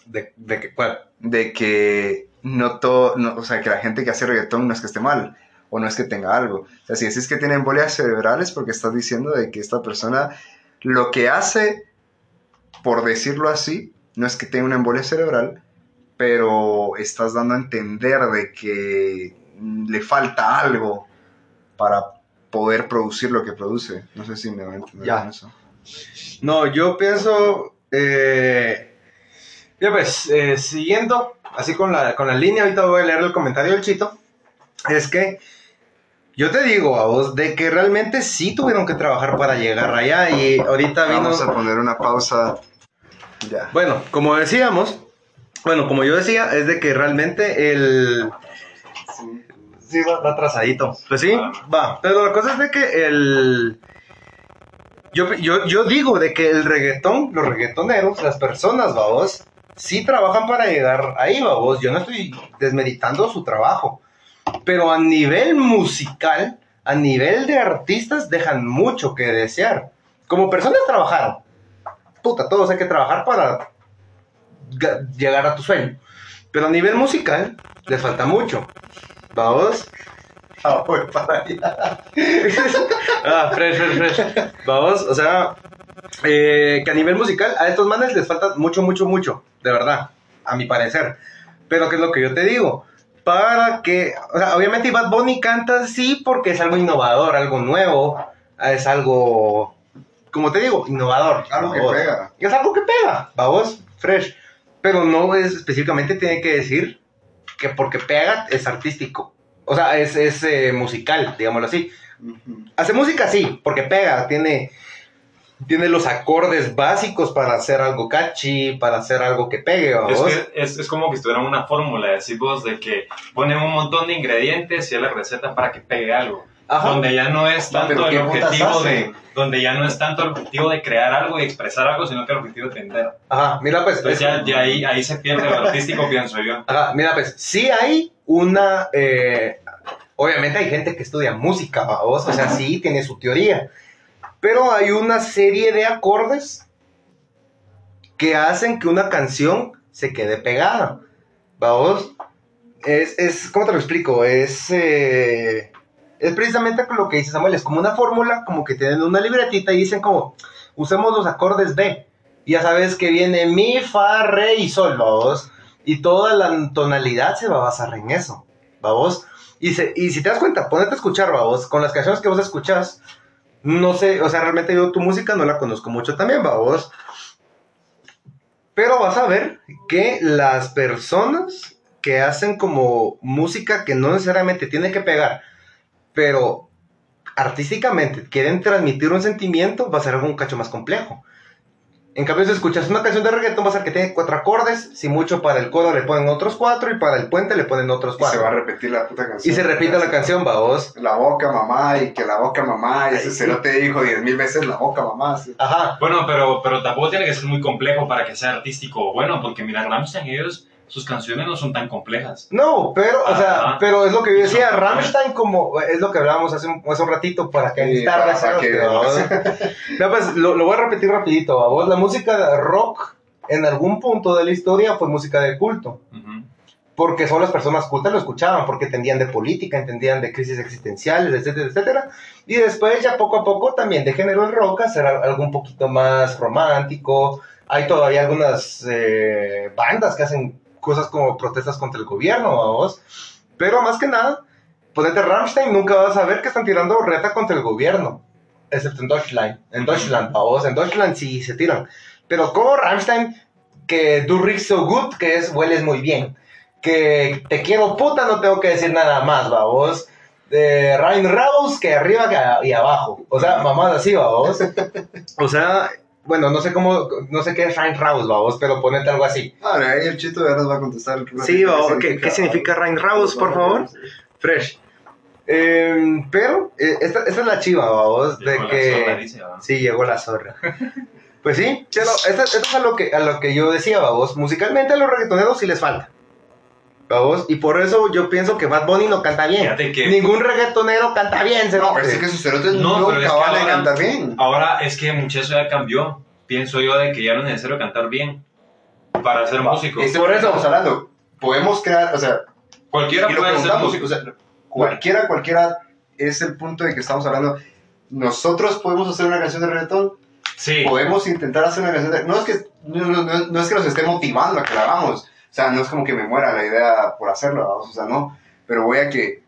¿De, de qué cuál? De que no todo, no- o sea, que la gente que hace reggaetón no es que esté mal o no es que tenga algo. O sea, si decís que tiene embolias cerebrales porque estás diciendo de que esta persona lo que hace, por decirlo así, no es que tenga una embolia cerebral, pero estás dando a entender de que le falta algo para poder producir lo que produce. No sé si me va a entender Ya. eso. No, yo pienso. Eh, ya pues, eh, siguiendo así con la, con la línea, ahorita voy a leer el comentario del Chito. es que yo te digo a vos de que realmente sí tuvieron que trabajar para llegar allá y ahorita vino... Vamos a poner una pausa. Ya. Bueno, como decíamos, bueno, como yo decía, es de que realmente el... Sí, va, va atrasadito. Pues sí, va. Pero la cosa es de que el... Yo, yo, yo digo de que el reggaetón, los reggaetoneros, las personas, vamos, sí trabajan para llegar ahí, vamos. Yo no estoy desmeritando su trabajo. Pero a nivel musical, a nivel de artistas, dejan mucho que desear. Como personas trabajaron. Puta, todos hay que trabajar para ga- llegar a tu sueño. Pero a nivel musical, les falta mucho. Vamos. Ah, voy para allá. ah, fresh, fresh, fresh. Vamos, o sea, eh, que a nivel musical, a estos manes les falta mucho, mucho, mucho. De verdad, a mi parecer. Pero, ¿qué es lo que yo te digo? Para que, o sea, obviamente Bad Bunny canta así porque es algo innovador, algo nuevo, es algo, como te digo, innovador. Algo que pega. Es algo que pega, vamos, fresh. Pero no es específicamente tiene que decir que porque pega es artístico. O sea, es, es eh, musical, digámoslo así. Ujú. Hace música sí, porque pega, tiene, tiene los acordes básicos para hacer algo catchy, para hacer algo que pegue, Es, vamos. que es, es como que estuvieran una fórmula, decís vos, de que ponen un montón de ingredientes y es la receta para que pegue algo. Ajá. Donde ya no es tanto el ¿qué putas objetivo de, donde ya no es tanto el objetivo de crear algo y expresar algo, sino que el objetivo de vender. Ajá, mira pues. Entonces es- ya, ya ahí, ahí se pierde lo artístico, pienso yo. Ajá, mira, pues, sí hay una. eh, obviamente hay gente que estudia música, vamos, o sea, sí tiene su teoría. Pero hay una serie de acordes que hacen que una canción se quede pegada. Vamos. Es, es ¿cómo te lo explico? Es. eh, es precisamente lo que dice Samuel, es como una fórmula, como que tienen una libretita y dicen como, usemos los acordes B. Ya sabes que viene mi, fa, re y sol, vamos. Y toda la tonalidad se va a basar en eso, vamos. Y, se- y si te das cuenta, ponete a escuchar, vamos, con las canciones que vos escuchás, no sé, o sea, realmente yo tu música no la conozco mucho también, vamos. Pero vas a ver que las personas que hacen como música que no necesariamente tiene que pegar, pero artísticamente quieren transmitir un sentimiento, va a ser algo un cacho más complejo. En cambio, si escuchas una canción de reggaetón, va a ser que tiene cuatro acordes, si mucho para el coro le ponen otros cuatro y para el puente le ponen otros Y se va a cuatro. repetir la puta canción. Y se repite la canción, va vos. La boca mamá y que la boca mamá. Y ese sí. cerote dijo diez mil veces la boca mamá. sí. Ajá. Bueno, pero, pero tampoco tiene que ser muy complejo para que sea artístico o bueno, porque mira, Rammstein, ellos, sus canciones no son tan complejas. No, pero, o sea, Ajá. pero es lo que yo decía. Rammstein como, es lo que hablábamos hace un, hace un ratito para que Sí, para- para que- pues, lo, lo voy a repetir rapidito. La música de rock en algún punto de la historia fue música de culto. Porque solo las personas cultas lo escuchaban, porque entendían de política, entendían de crisis existenciales, etcétera, etcétera. Y después ya poco a poco también de género el rock a ser al- algo un poquito más romántico. Hay todavía algunas eh, bandas que hacen cosas como protestas contra el gobierno, vamos. Pero más que nada, ponete Rammstein, nunca vas a ver que están tirando reta contra el gobierno. Excepto en Deutschland. En Deutschland, vamos. En Deutschland sí se tiran. Pero como Rammstein, que Du riechst so gut, que es hueles muy bien que te quiero puta, no tengo que decir nada más, va vos. De Ryan Raus, que arriba y abajo. O sea, mamás así, va vos. O sea, bueno, no sé cómo, no sé qué es Ryan Raus, va vos, pero ponete algo así. Ahora, ahí el chito ya nos va a contestar. Sí, va vos, ¿qué, qué significa Ryan Raus, por favor? Fresh. Eh, pero, eh, esta, esta es la chiva, va vos, de Llegó la que... zorra, dice, ¿va? Sí, llegó la zorra. Pues sí, pero esto, esto es a lo, que, a lo que yo decía, babos. Musicalmente a los reggaetoneros sí les falta. Babos, y por eso yo pienso que Bad Bunny no canta bien. Fíjate que- Ningún reggaetonero canta bien, se No, pero es que sus cerotes No, nunca es que van a ahora- cantar bien. Ahora es que mucho eso ya cambió. Pienso yo de que ya no es necesario cantar bien para ser músico. Este Por eso- estamos hablando. Podemos crear, o sea, Cualquiera puede ser músico. o sea, cualquiera, cualquiera es el punto de que estamos hablando. Nosotros podemos hacer una canción de reggaetón, Sí. podemos intentar hacer una canción de... No es que, no, no- no- no es que nos esté motivando a que la hagamos, o sea, no es como que me muera la idea por hacerlo, vamos, o sea, no, pero voy a que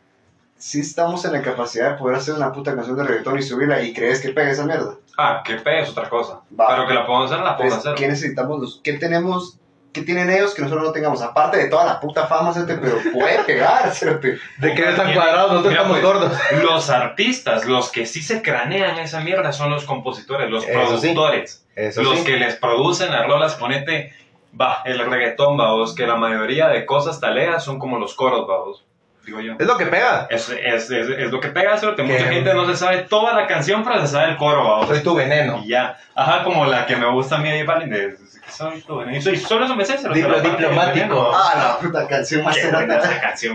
sí estamos en la capacidad de poder hacer una puta canción de reggaetón y subirla y crees que pega esa mierda. Ah, que pegue es otra cosa. Va. Pero que la podemos hacer, la podemos hacer. ¿qué necesitamos? Los, ¿Qué tenemos ¿qué tienen ellos que nosotros no tengamos? Aparte de toda la puta fama, ¿cierto? pero puede pegar, ¿cierto? De que no están cuadrados, nosotros mira, estamos pues, gordos. Los artistas, los que sí se cranean esa mierda son los compositores, los Eso sí. productores. Eso los sí. que les producen las rolas, ponete, va, el reggaetón, vamos, que la mayoría de cosas taleas son como los coros, vamos, digo yo. Es lo que pega. Es, es, es, es lo que pega, Que- mucha gente no se sabe toda la canción, pero se sabe el coro, vamos. Soy tu veneno. Y ya, ajá, como la que me gusta a mí de Balvin, de soy tu veneno. Y soy- solo eso me sé, se lo- Diplo- diplomático. Ah, la puta canción más.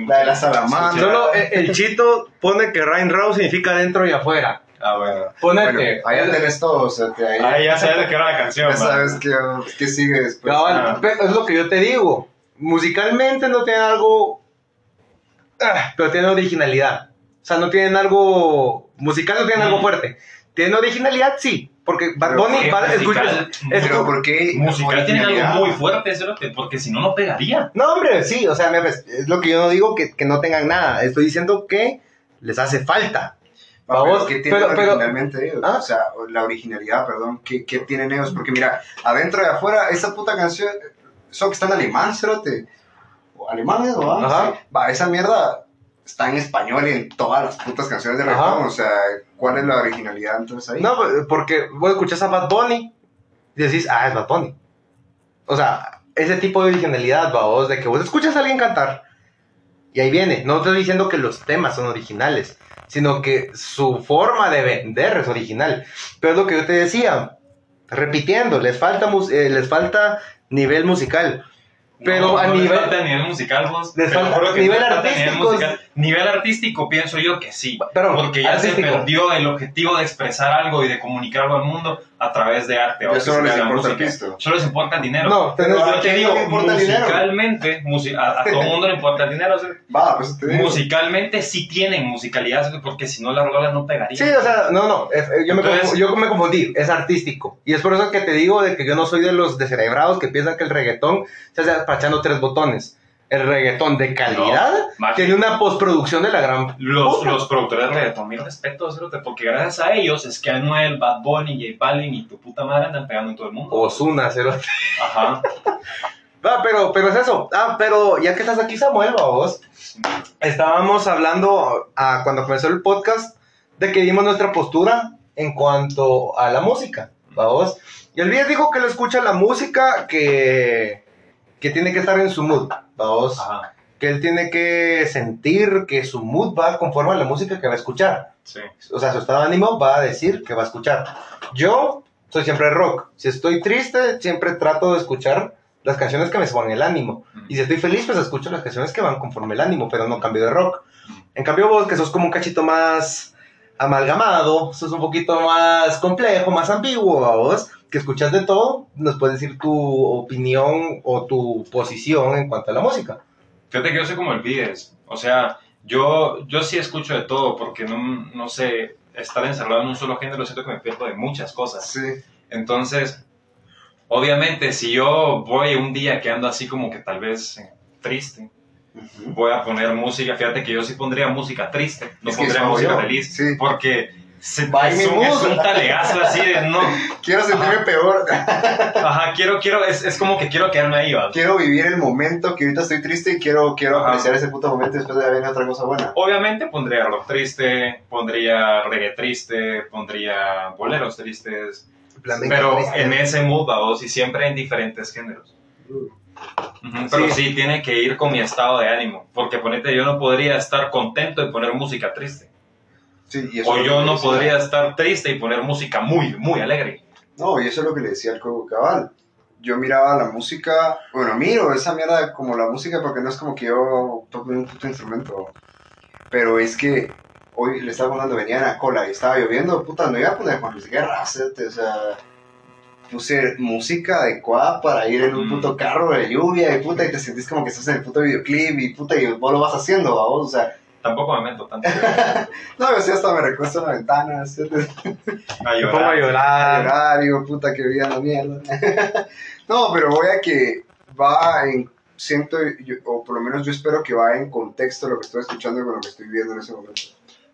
La de la salamandra. Solo eh, el chito pone que Ryan Rao significa dentro y afuera. Ah, bueno. Ponete. Bueno, ahí ya tenés todo, o sea, te- ahí Ahí ya sabes de qué era la canción. ya sabes qué, qué sigue después. Cabal, Ah. es lo que yo te digo. Musicalmente no tienen algo. ah, pero tienen originalidad. O sea, no tienen algo. Musical no tienen algo Mm. fuerte. Tienen originalidad, sí. Porque Bad Bunny. Pero ¿por qué? Musical tiene algo muy fuerte, cerote, porque si no, no pegaría. No, hombre, sí. O sea, me- es lo que yo no digo que, que no tengan nada. Estoy diciendo que les hace falta. Ah, Vamos, pero ¿Qué tienen pero- pero- originalmente ellos? ¿Ah? O sea, la originalidad, perdón. ¿qué, ¿Qué tienen ellos? Porque mira, adentro y afuera, esa puta canción, eso que está en alemán, cerote. O alemán es, ¿no? Ajá. Sí. Va, esa mierda está en español y en todas las putas canciones de reggaetón. O sea, ¿cuál es la originalidad entonces ahí? No, pues, porque vos escuchas a Bad Bunny y decís, ah, es Bad Bunny. O sea, ese tipo de originalidad, vos, de que vos escuchas a alguien cantar y ahí viene. No estoy diciendo que los temas son originales, sino que su forma de vender es original. Pero es lo que yo te decía, repitiendo, les falta, eh, les falta nivel musical. Pero No, a no nivel- falta nivel musical, vos. Les falta que nivel no artístico. Nivel artístico, pienso yo que sí. Pero, Porque ya se artístico. perdió el objetivo de expresar algo y de comunicarlo al mundo a través de arte. O solo se les la importa el pisto. Solo les importa el dinero. No, Pero yo te digo, no musicalmente, musi- a, a todo el mundo le importa el dinero. o sea, Va, pues te digo. musicalmente sí tienen musicalidad, porque si no las rolas no pegarían. Sí, o sea, no, no, es- eh, yo, me Entonces- confu- yo me confundí, es artístico. Y es por eso que te digo de que yo no soy de los descerebrados que piensan que el reggaetón se hace apachando tres botones. El reggaetón de calidad Macho. tiene una postproducción de la gran... Los, puta. los productores de reggaetón, mi respeto, cerote, porque gracias a ellos es que Anuel, Bad Bunny, J Balvin y tu puta madre andan pegando en todo el mundo. Ozuna, cero. Ajá. Ah, pero, pero es eso. Ah, pero ya que estás aquí, Samuel, vos. Estábamos hablando ah, cuando comenzó el podcast de que dimos nuestra postura en cuanto a la música, vamos. Y el Elías dijo que le escucha la música que, que tiene que estar en su mood, vamos. Ajá. Que él tiene que sentir que su mood va conforme a la música que va a escuchar. Sí. O sea, su estado de ánimo va a decir que va a escuchar. Yo soy siempre rock. Si estoy triste, siempre trato de escuchar las canciones que me suban el ánimo. Y si estoy feliz, pues escucho las canciones que van conforme el ánimo, pero no cambio de rock. En cambio vos, que sos como un cachito más amalgamado, sos un poquito más complejo, más ambiguo, vos, que escuchas de todo, nos puedes decir tu opinión o tu posición en cuanto a la música. Fíjate que yo soy como el Vides. O sea, yo, yo sí escucho de todo porque no, no sé, estar encerrado en un solo género siento que me pierdo de muchas cosas. Sí. Entonces, obviamente, si yo voy un día que ando así como que tal vez eh, triste, voy a poner música. Fíjate que yo sí pondría música triste, no Es pondría música yo, feliz. sí. Porque se, By es, un, es un talegazo así de no. Quiero sentirme peor. Ajá, quiero, quiero, es, es como que quiero quedarme ahí, ¿va? quiero vivir el momento que ahorita estoy triste y quiero, quiero Ajá. apreciar ese puto momento y después de venir otra cosa buena. Obviamente pondría rock triste, pondría reggae triste, pondría boleros tristes, pero en ese mood, vamos, y siempre en diferentes géneros. Ujú, Pero sí. tiene que ir con mi estado de ánimo, porque ponete, yo no podría estar contento y poner música triste, Sí, y eso o yo no podría estar triste y poner música muy, muy alegre. No, y eso es lo que le decía al Coco Cabal. Yo miraba la música, bueno, miro esa mierda como la música porque no es como que yo toque un puto instrumento. Pero es que hoy le estaba contando, venía en la cola y estaba lloviendo, puta, no iba a poner Juan Luis Guerra, o sea, puse música adecuada para ir en un puto carro de lluvia y puta, y te sentís como que estás en el puto videoclip y puta, y vos lo vas haciendo, vos, o sea, Tampoco me meto tanto no, yo sí hasta me recuesto en la ventana, hacerte, a Me pongo a llorar. llorar. llorar, digo, puta, que vida la mierda. no, pero voy a que va en, siento, yo- o por lo menos yo espero que va en contexto lo que estoy escuchando con lo que estoy viendo en ese momento.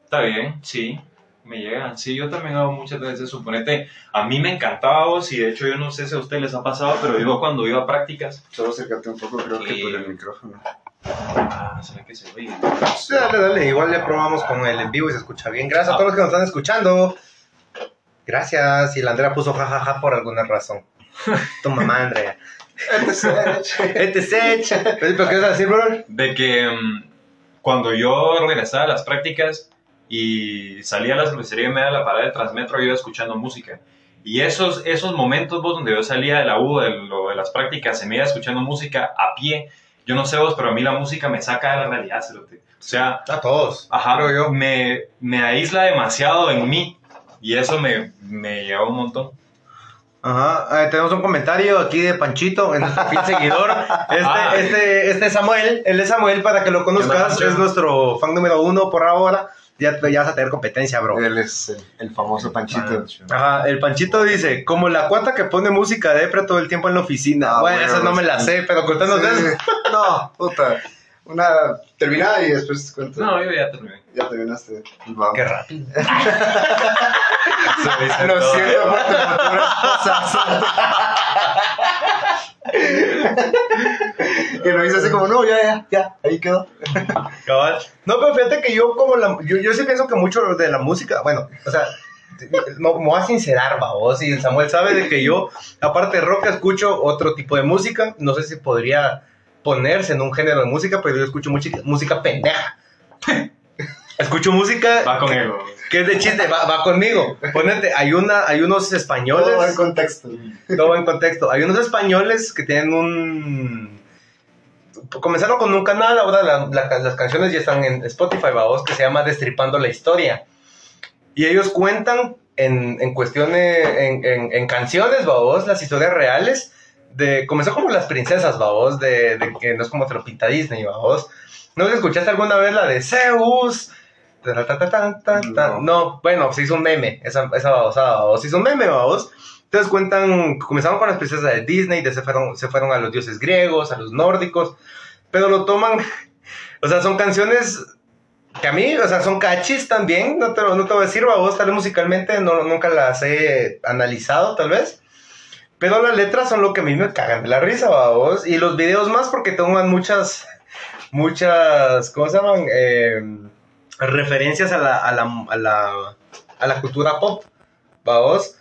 Está bien, sí. Me llegan, sí, yo también hago muchas veces, suponete, a mí me encantaba vos, y de hecho yo no sé si a ustedes les ha pasado, pero yo cuando iba a prácticas... Solo acércate un poco, creo que por el micrófono. Ah, ¿será que se oye? Sí, dale, dale, igual ya probamos con el en vivo y se escucha bien. Gracias a todos los que nos están escuchando. Gracias, y la Andrea puso jajaja por alguna razón. Tu mamá, Andrea. Este set. ¿Pero qué vas a decir, bro? De que mm, cuando yo regresaba a las prácticas y salía a la cervecería y me da la parada de Transmetro, yo iba escuchando música. Y esos, esos momentos vos, donde yo salía de la U, de, lo- de las prácticas, se me iba escuchando música a pie. Yo no sé vos, pero a mí la música me saca de la realidad, cerote. O sea, A todos. ajá, Creo yo. Me, me aísla demasiado en mí. Y eso me, me lleva un montón. Ajá, eh, tenemos un comentario aquí de Panchito, es nuestro fiel seguidor. Este, Ah. este, este es Samuel, él es Samuel, para que lo ¿Qué onda, conozcas, es nuestro fan número uno por ahora. Ya, ya vas a tener competencia, bro. Él es el, el famoso Panchito. Ajá, el Panchito dice, como la cuata que pone música de Depre todo el tiempo en la oficina. Ah, bueno, bueno, esa no me la sé, pero contanos de Sí. eso. No, puta. Una terminada y después te cuento. No, yo ya terminé. Ya terminaste. Va. Qué rápido. Lo siento por tu futura esposa. que lo hice así como, no, ya, ya, ya, ahí quedó. Cabal. No, pero fíjate que yo como la... Yo, yo sí pienso que mucho de la música, bueno, o sea, no, me voy a sincerar, vos, y el Samuel sabe de que yo, aparte de rock, escucho otro tipo de música. No sé si podría ponerse en un género de música, pero yo escucho música, música pendeja. Escucho música Va con él. que es de chiste, va, va conmigo. Ponete, hay, una, hay unos españoles... Todo en contexto. Todo en contexto. Hay unos españoles que tienen un... Comenzaron con un canal, ahora la- la- las canciones ya están en Spotify, vamos, que se llama Destripando la Historia. Y ellos cuentan en, en cuestiones, en, en- en canciones, vamos, las historias reales. De, comenzó como las princesas, vamos, de, de que no es como te lo pinta Disney, vamos. ¿No escuchaste alguna vez la de Zeus? No. No, bueno, se hizo un meme, esa, esa babosada, vamos. Se hizo un meme, vamos. Entonces cuentan, comenzaron con las princesas de Disney, de se fueron, se fueron a los dioses griegos, a los nórdicos, pero lo toman, o sea, son canciones que a mí, o sea, son cachis también, no te, no te voy a decir, vos, tal vez musicalmente no, nunca las he analizado, tal vez, pero las letras son lo que a mí me cagan de la risa, vos, y los videos más porque toman muchas, muchas, ¿cómo se llaman? Eh, referencias a la, a la, a la, a la cultura pop, vos.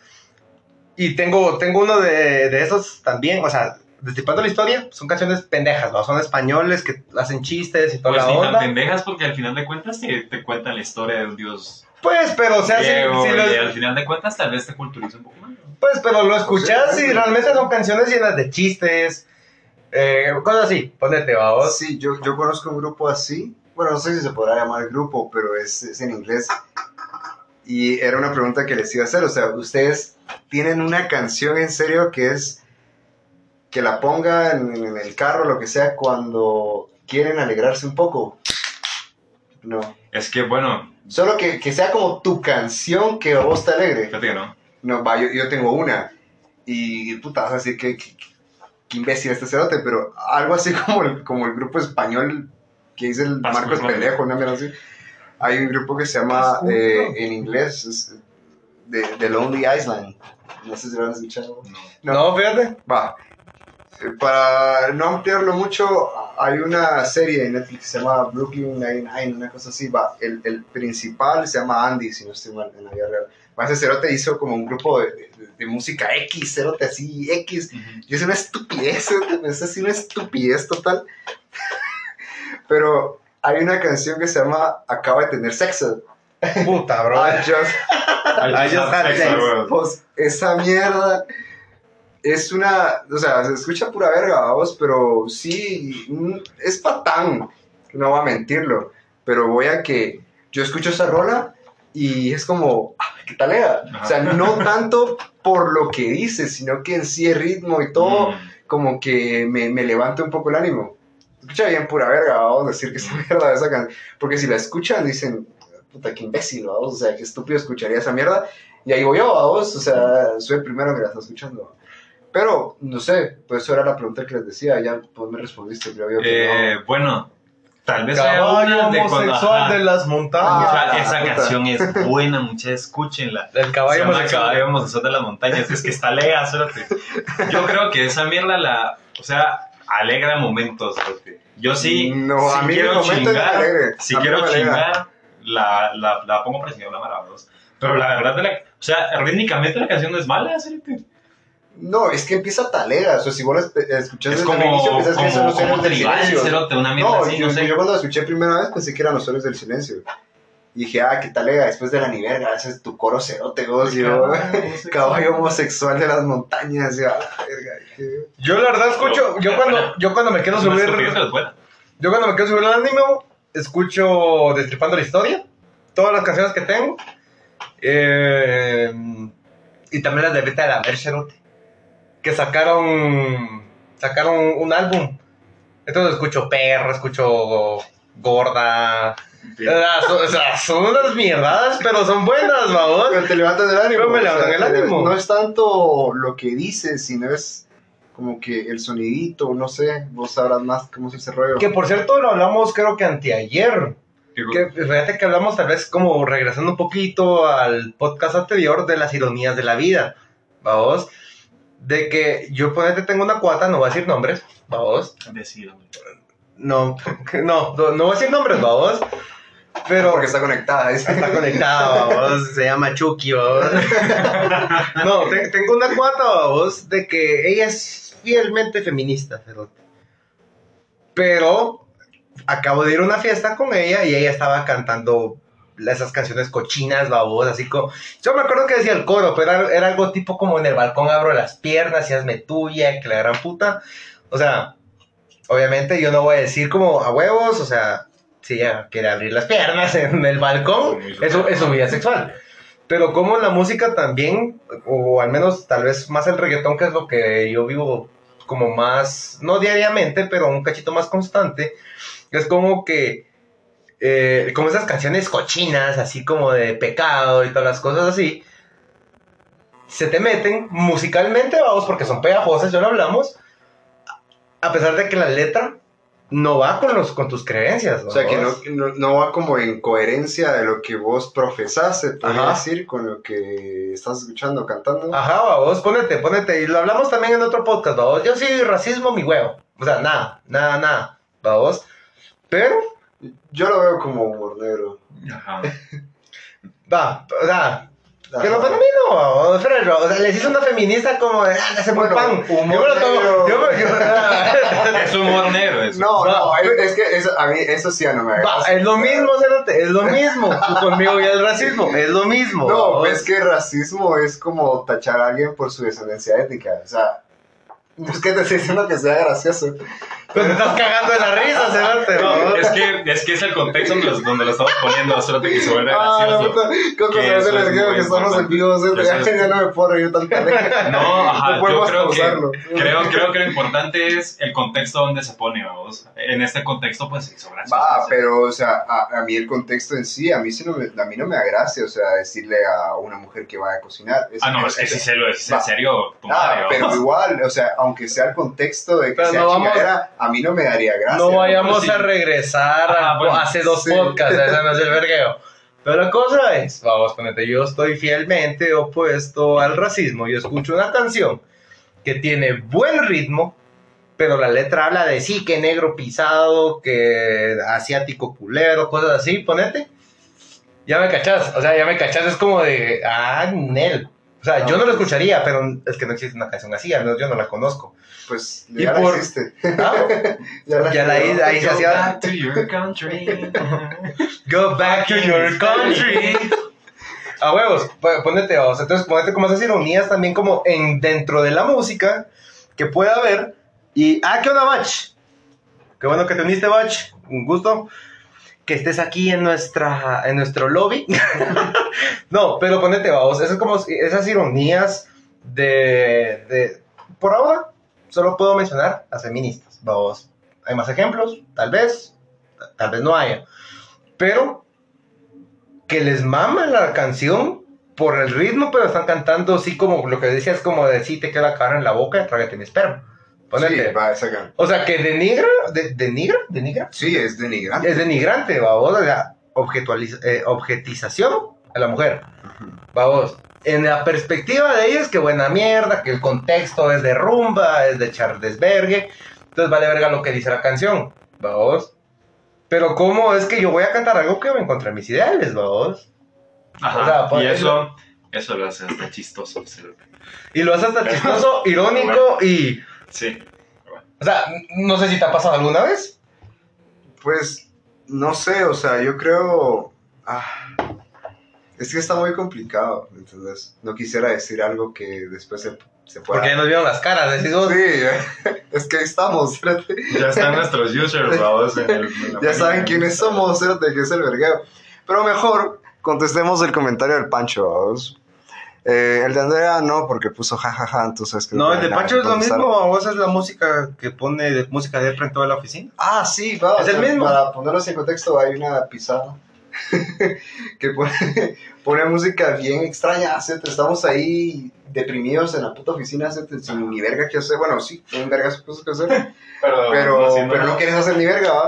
Y tengo, tengo uno de, de esos también, o sea, Destripando la historia, son canciones pendejas, ¿no? Son españoles que hacen chistes y toda Pues la onda. pendejas porque al final de cuentas te, te cuentan la historia de un dios Pues, pero o sea, si, griego si y al final de cuentas tal vez te culturiza un poco más. ¿no? pues, pero lo escuchas Sí, y sí. realmente son canciones llenas de chistes, eh, cosas así, ponete, vamos. Sí, yo, yo conozco un grupo así. Bueno, no sé si se podrá llamar grupo, pero es, es en inglés. Y era una pregunta que les iba a hacer. O sea, ¿ustedes tienen una canción en serio que es que la pongan en el carro, lo que sea, cuando quieren alegrarse un poco? No. Es que bueno, Solo que, que sea como tu canción que a vos te alegre. fíjate que no. No, va, yo, yo tengo una. Y puta, vas a decir que, que, que imbécil este cerote, pero algo así como el, como el grupo español que dice el. Marcos Pendejo, una mierda así. Hay un grupo que se llama, eh, en inglés, es de, de Lonely Island. No sé si lo han escuchado. no. No, fíjate. Va. Eh, Para no ampliarlo mucho, hay una serie en Netflix que se llama Brooklyn Nine-Nine, una cosa así. Va. El, el principal se llama Andy, si no estoy mal, en la vida real. Va, ese cerote hizo como un grupo de, de- de música X, cerote así, X. Ujú. Y es una estupidez, es así una estupidez total. Pero hay una canción que se llama Acaba de tener sexo. Puta, bro. I just I just had sex. bro. pues esa mierda es una, o sea, se escucha pura verga, vamos, pero sí, mm, es patán, no voy a mentirlo, pero voy a que yo escucho esa rola y es como, ah, ¿qué tal era? O sea, no tanto por lo que dice, sino que en sí el ritmo y todo, Mm. como que me, me levanta un poco el ánimo. Escucha bien pura verga, vamos a decir que esa mierda, esa canción, porque si la escuchan dicen, puta, qué imbécil, vamos, o sea, qué estúpido escucharía esa mierda, y ahí voy yo, vamos, o sea, soy el primero que la está escuchando. Pero, no sé, pues eso era la pregunta que les decía, ya pues me respondiste, creo yo que Eh, bueno, Tal vez sea Caballo una de cuando. homosexual ajá. de las montañas. Ah, esa puta. canción es buena, mucha, escúchenla. El caballo Se llama homosexual. Caballo homosexual de las montañas. Es que está lega, cerote. Yo creo que esa mierda la. O sea, alegra momentos, cerote. Yo sí. No, si a mí quiero no chingar. Si A quiero no chingar, la, la, la pongo presión, la maravillosa. Pero la verdad, de la, o sea, rítmicamente la canción no es mala, cerote. No, es que empieza talega. O sea, si vos la escuchás Es desde como, el inicio, pensás que son los héroes del silencio. cerote, una mierda No, así, yo, no sé. yo cuando la escuché primera vez pensé que eran los héroes del silencio. Y dije, ah, qué talega, después de la ni verga, ese es tu coro cerote, vos. Y yo, caballo homosexual de las montañas. Y yo, ah, Yo la verdad escucho, yo cuando, yo cuando me quiero subir, yo cuando me quiero subir al ánimo, escucho Destripando la Historia, todas las canciones que tengo, eh, y también las de Vete a la Mercherote, que sacaron, sacaron un álbum, entonces escucho Perra, escucho Gorda, Ah, son, o sea, son unas mierdadas, pero son buenas, vamos. Pero te levantas el ánimo. Pero me o sea, levantan el ánimo. No es tanto lo que dices, sino es como que el sonidito, no sé, vos sabrás más cómo es ese rollo. Que por cierto lo hablamos creo que anteayer. Que fíjate que hablamos tal vez como regresando un poquito al podcast anterior de las ironías de la vida. Vamos. De que yo ponete tengo una cuata, no voy a decir nombres, vamos. Decir. No, no, no, no voy a decir nombres, vamos. Pero Porque está conectada. ¿es? está conectada, vamos. Se llama Chucky, vamos. No, te- tengo una cuata, vamos, de que ella es fielmente feminista, pero, pero acabo de ir a una fiesta con ella y ella estaba cantando esas canciones cochinas, babos, así como... Yo me acuerdo que decía el coro, pero era, era algo tipo como en el balcón abro las piernas y hazme tuya, que la gran puta. O sea, obviamente yo no voy a decir como a huevos, o sea, si ella quiere abrir las piernas en el balcón, eso es su vida sexual. Pero como la música también, o al menos tal vez más el reggaetón, que es lo que yo vivo como más, no diariamente, pero un cachito más constante, es como que, eh, como esas canciones cochinas, así como de pecado y todas las cosas así, se te meten musicalmente, vamos, porque son pegajosas, ya lo hablamos, a pesar de que la letra no va con, los, con tus creencias. O sea, que no, no, no va como en coherencia de lo que vos profesás, se podría Ajá. decir, con lo que estás escuchando, cantando. Ajá, vos, ponete, ponete. Y lo hablamos también en otro podcast, vos. Yo sí, racismo, mi huevo. O sea, nada, nada, nada, vos. Pero, Yo lo veo como humor negro. Ajá. va, o sea, Ajá. pero para mí no, vos, Fredo. O sea, le hiciste una feminista como de, ah, se Bueno, pan. Yo me lo tomo, negro. yo me, yo- Es humor negro eso. No, no, es, es que eso, a mí eso sí ya no me Va, es lo mismo, Cerote, es lo mismo. Tú conmigo y el racismo, es lo mismo. No, es que racismo es como tachar a alguien por su descendencia étnica. O sea, no es que te estoy diciendo que sea gracioso. Pues te estás cagando de la risa, Cerote. No, es que, es que es el contexto donde, los- donde lo estamos poniendo, solo que se vuelve Ah, la gracioso. Coco, Que se eso me es les digo que estamos en vivo, Eso ya, es- ya no me puedo reír tan talega. No, ajá, No yo creo que, creo, creo que lo importante es el contexto donde se pone, vamos. En este contexto, pues se hizo gracioso. Va, pero, o sea, a, a mí el contexto en sí, a mí, sí no me, a mí no me da gracia, o sea, decirle a una mujer que vaya a cocinar. Es- Ah, no, es que si se lo decís en serio, tu Ah, madre, pero igual, o sea, aunque sea el contexto de que Pero sea no vamos- a mí no me daría gracia. No vayamos sí. a regresar Ah, a bueno, hace dos sí. podcasts, ese no es el vergueo. Pero la cosa es, vamos, ponete, yo estoy fielmente opuesto al racismo. Yo escucho una canción que tiene buen ritmo, pero la letra habla de sí, que negro pisado, que asiático culero, cosas así, ponete. Ya me cachás, o sea, ya me cachás, es como de, ah, Nel. O sea, yo no lo escucharía, pero es que no existe una canción así, al menos yo no la conozco. Pues Y ya por- la existe. Ah, Ya la creó. hice, ahí se Go hacía- back to your country. Go back to your country. A huevos, ponete, o sea, entonces ponete como esas ironías también como en dentro de la música que pueda haber. Y, ah, ¿qué onda, Bach? Qué bueno que te uniste, Bach. Un gusto que estés aquí en, nuestra, en nuestro lobby. no, pero ponete, vamos, esas como esas ironías de, de... Por ahora, solo puedo mencionar a feministas, vamos. Hay más ejemplos, tal vez, tal vez no haya. Pero que les mama la canción por el ritmo, pero están cantando así como lo que decías, como de sí, te queda la cara en la boca, trágate mi esperma. Ponete. Sí, va. O sea, que denigra, de, denigra, denigra. Sí, es denigrante. Es denigrante, vamos, o sea, objetualiz- eh, objetización a la mujer. Ujú. Vamos, en la perspectiva de ellos, que buena mierda, que el contexto es de rumba, es de echar desvergue, entonces vale verga lo que dice la canción, vamos. Pero cómo es que yo voy a cantar algo que va en contra de mis ideales, vamos. Ajá. O sea, pues, y eso, eso lo hace hasta chistoso. Y lo haces hasta chistoso, irónico y... Sí. O sea, no sé si te ha pasado alguna vez. Pues, no sé, o sea, yo creo... ah, es que está muy complicado, entonces no quisiera decir algo que después se, se pueda... Porque ya nos vieron las caras, decís vos. Sí, es que ahí estamos, espérate. Ya están nuestros users, vamos. En el, en la Ya saben quiénes somos, espérate, que es el vergueo. Pero mejor contestemos el comentario del Pancho, vamos. Eh, el de Andrea no, porque puso jajaja, entonces... creo No, que el de Pancho es lo mismo, vos es la música que pone de música de en toda la oficina. Ah, sí, va. Es el mismo. Para ponerlos en contexto, hay una pizarra que pone, pone música bien extraña. Estamos ahí deprimidos en la puta oficina, sin ni verga que hacer. Bueno, sí, hay vergas cosas que hacer, Pero, pero, no quieres hacer ni verga, ¿va?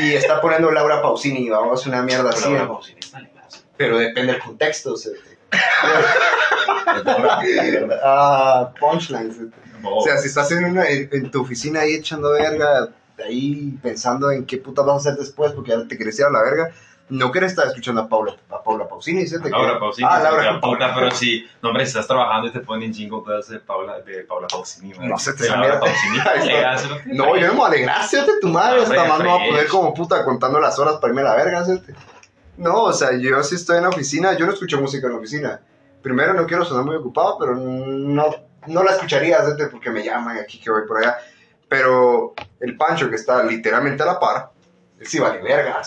Y está poniendo Laura Pausini, vamos, una mierda Pero así. ¿no? Pausini está. Pero depende del contexto, ¿sí? ah, punchlines. ¿sí? O sea, si estás en, una, en, en tu oficina ahí echando verga, ahí pensando en qué puta vas a hacer después porque ya te quieres ir a la verga, no quieres estar escuchando a Paula, a Paula Pausini, ¿sí? Te Laura Pausini. Ah, Laura la puta, pero si, no, hombre, si estás trabajando y te ponen jingle bells de Paula, de Paula Pausini. No sé, te Laura Pausini. Se No, yo no me voy a alegrar, ¿sí? tu madre, hasta más me voy a poner como puta contando las horas para irme a la verga, ¿sí? No, o sea, yo sí estoy en la oficina, yo no escucho música en la oficina. Primero, no quiero sonar muy ocupado, pero no, no la escucharía, porque me llaman aquí que voy por allá. Pero el Pancho, que está literalmente a la par, él sí vale verga.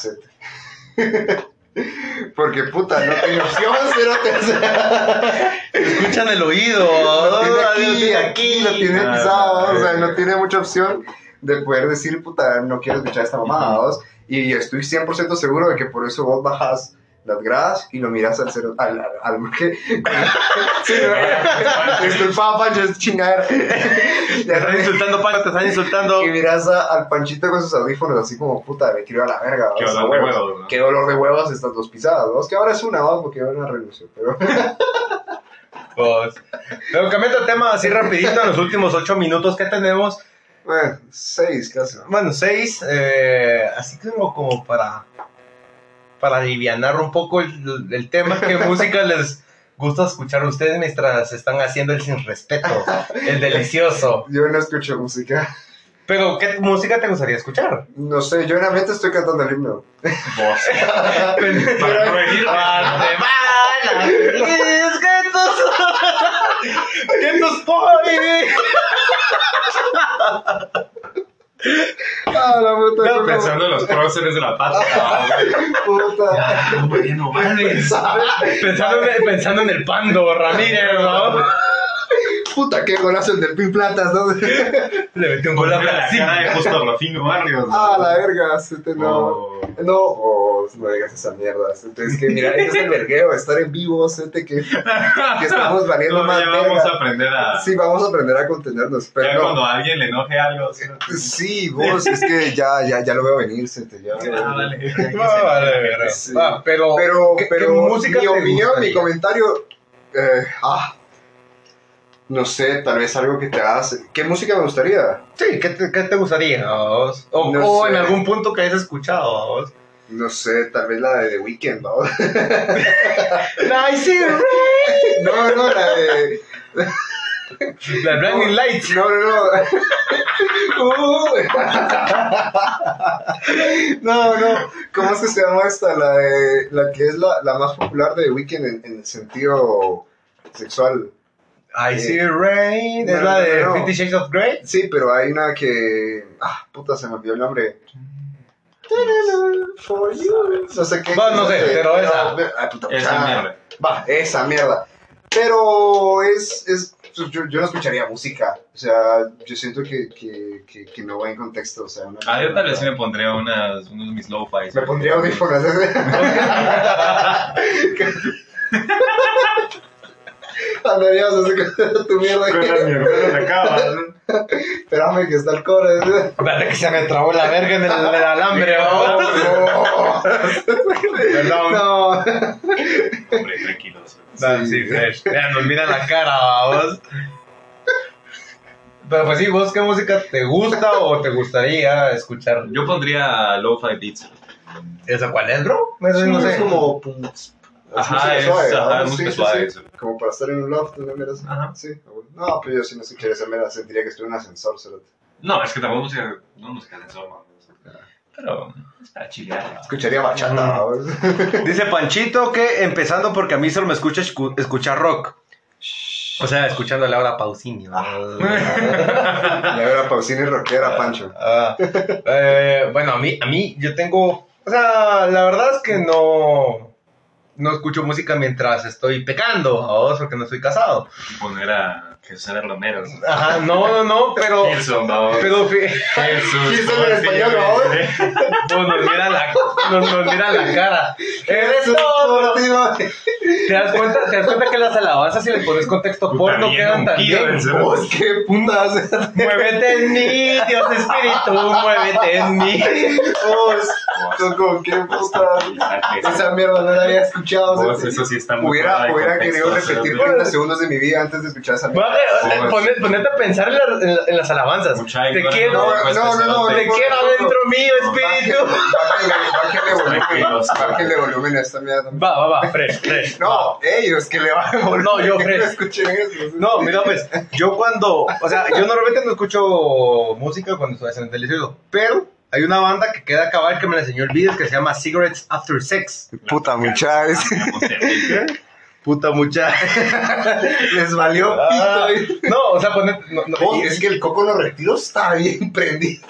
Porque puta, no tengo opción, ¿sí? Escuchan el oído. lo tiene aquí, aquí, lo tiene Ah, pisado, o sea, no tiene mucha opción de poder decir, puta, no quiero escuchar esta mamada. Y estoy 100% seguro de que por eso vos bajas las gradas y lo miras al cero, al, al, al- ¿qué? sí, no, disculpa, Pancho, es chingadera. Te están insultando, Pancho, te están insultando. Y miras a- al Panchito con sus audífonos así como, puta, me quiero ir a la verga, Qué dolor de Huevos. ¿no? Qué dolor de huevos estas dos pisadas, ¿vos? Que ahora es una, ¿vos? Porque ahora una renunció, pero... Pues, Pero cambiando de tema así rapidito en los últimos ocho minutos que tenemos. Bueno, seis casi. Bueno, seis, eh, así como, como para, para alivianar un poco el, el tema, ¿qué música les gusta escuchar a ustedes mientras están haciendo el sin respeto, el delicioso? Yo no escucho música. Pero, ¿qué música te gustaría escuchar? No sé, yo en la mente estoy cantando el himno. Vos. Para no venir. Guatemala, es que tus- que tus poi. Ah, la puta. No, Pensando en los próceres de la pata. puta. No, Mariano Valdés. Pensando en, pensando en el Pando Ramírez, ¿no? Puta, qué golazo el del Pin Platas, ¿no? Le metió un gol a la cara de Justo Rafino Barrios. Ah, la verga, este no. Oh. No, oh, no digas esa mierda. este, Es que mira, este es el vergueo, estar en vivo, este que, que estamos valiendo No, más ya vamos verga. a aprender a. Sí, vamos a aprender a contenernos, ya pero cuando no. a alguien le enoje algo. ¿sí? Sí, vos, es que ya, ya, ya lo veo venir, Sete, ya. Ah, vale. Ah, vale, verga. Sí. Ah, pero, Pero, ¿qué- qué pero música mi opinión, mi comentario, eh, ah, no sé, tal vez algo que te hagas. ¿Qué música me gustaría? Sí, ¿qué te, qué te gustaría? O, No o en algún punto que hayas escuchado. vos. No sé, tal vez la de The Weeknd, ¿no? Nice and No, no, la de. La Blinding Lights. No, no, no. Uh. No, no. ¿Cómo es que se llama esta? La de. La que es la, la más popular de The Weeknd en, en el sentido sexual. I see rain. Es la de. Fifty Shades of Grey. Sí, pero hay una que. Ah, puta, se me olvidó el nombre. For you. No sé qué. No, no sé, pero esa. Puta, Esa ah, mierda. Va, esa mierda. Pero es. es yo, yo no escucharía música. O sea, yo siento que, que, que, que no va en contexto. O sea, una- Ah, yo tal vez sí me pondría unas, unos de mis low-fi. Me pondría audífonos. Andarías así con tu mierda. Con la mierda de la cama. Espérame que está el core. Espérate que se me trabó la verga en el, en el alambre, vamos. Perdón. No. Hombre, tranquilos. Ah, sí, fresh. Ya nos mira la cara, vamos. Pero pues sí, ¿vos qué música te gusta o te gustaría escuchar? Yo pondría Lo-Fi Beats. ¿Esa cuál es, bro? Eso Sí, no sé. Es como. pues, Ajá, música es, suave, ajá, ¿verdad? música Sí, sí, suave. sí. Como para estar en un loft, una mera así. Ajá. Sí, ah. No, pero yo sí no escucharía esa mera, sentiría que estoy en un ascensor, cerote. No, es que tampoco música, no música de soma. Pero es para chilear. Escucharía bachata. Dice Panchito que empezando porque a mí solo me escucha escu- escuchar rock. O sea, escuchando a Laura Pausini. ¿no? Ya era Pausini rockera, Pancho. Ah, eh, bueno, a mí, a mí, yo tengo. O sea, la verdad es que no. No escucho música mientras estoy pecando, o porque no estoy casado. Poner a Jesús Romero. Ajá, no, no, no, pero. Vamos. Pero en español, ¿no? nos mira la, nos, nos mira la cara. Eres todo. ¿Te das cuenta, te das cuenta que las alabanzas, si les pones contexto porno, quedan tan bien? Vos, qué putas. Muévete en mí, Dios Espíritu, muévete en mí. Vos, son como qué putas. Esa mierda no la había escuchado. Vos, eso sí está muy Hubiera, hubiera querido repetir 30 segundos de mi vida antes de escuchar esa mierda. Pone- Ponete a pensar en, la- en la- en las alabanzas. Mucha Te quiero, No, no, no, no, te quiero adentro mío, Espíritu. Bájale, volumen, bájale volumen a esta mierda. Va, va, va, fresh, fresh. No, ellos que le bajen volumen. No, yo, Fred. no escuchen eso. No, mira, pues, yo cuando, o sea, yo normalmente no escucho música cuando estoy haciendo el delicioso, pero hay una banda que queda acabar que me la enseñó el video que se llama Cigarettes After Sex. Puta muchachos. Puta mucha. Les valió Ah, pito. no, o sea, poner, no, no, Oh, es que el coco en los retiros está bien prendido.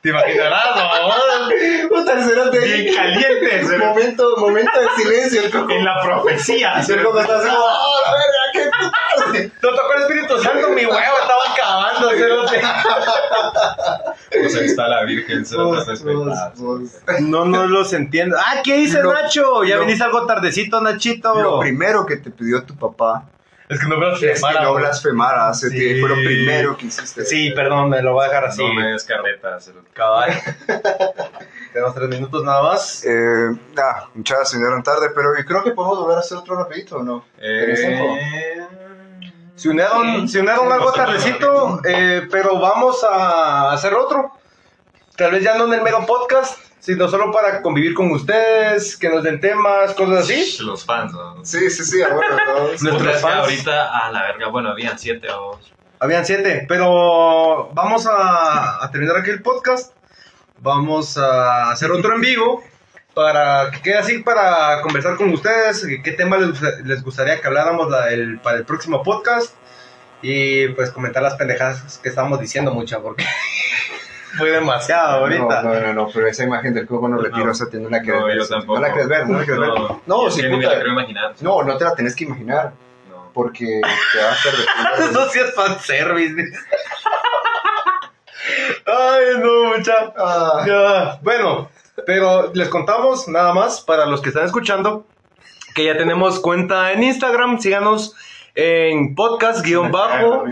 te imaginarás, ¿no? Puta, cerote. Bien caliente. Momento, momento de silencio, el coco. En la profecía. El coco está así, ¡oh, la verga, qué puta! No tocó el Espíritu Santo, mi huevo estaba acabando. Pues ahí está la Virgen, se lo respeta. vos, vos. No, no los entiendo. Ah, ¿qué dice Lo- Nacho? Ya lo- venís algo tardecito, Nachito. Lo primero que te pidió tu papá Es que no lo es que no blasfemaras. Sí. Sí. Fue lo primero que hiciste. Sí, perdón, me lo voy a dejar así. No me des carreta, se lo- Cabal. Tenemos tres minutos nada más. Eh, ah, muchachos, se vinieron tarde, pero creo que podemos volver a hacer otro rapidito, ¿o no? Eh, Se unieron, Sí. se unieron algo tardecito, eh, pero vamos a hacer otro. Tal vez ya no en el mega podcast, sino solo para convivir con ustedes, que nos den temas, cosas así. Los fans, ¿no? Sí, sí, sí, bueno, ¿no? Nuestros fans. ahorita, a la verga, bueno, habían siete o Habían siete, pero vamos a, a terminar aquí el podcast. Vamos a hacer otro en vivo para que quede así para conversar con ustedes. ¿Qué tema les, les gustaría que habláramos la- el- para el próximo podcast? Y pues comentar las pendejadas que estábamos diciendo mucha, porque fue demasiado ahorita. No, no, no, no, pero esa imagen del coco no retiro, No. esa no la quieres No, ver. yo tampoco. No la quieres ver, no la quieres ver. No, sí, que puta. la quiero imaginar. No, no te la tenés que imaginar, No. porque te va a estar Eso sí es fanservice. Ay, no, mucha. Ah, bueno, pero les contamos nada más para los que están escuchando que ya tenemos cuenta en Instagram. Síganos en podcast guion bajo.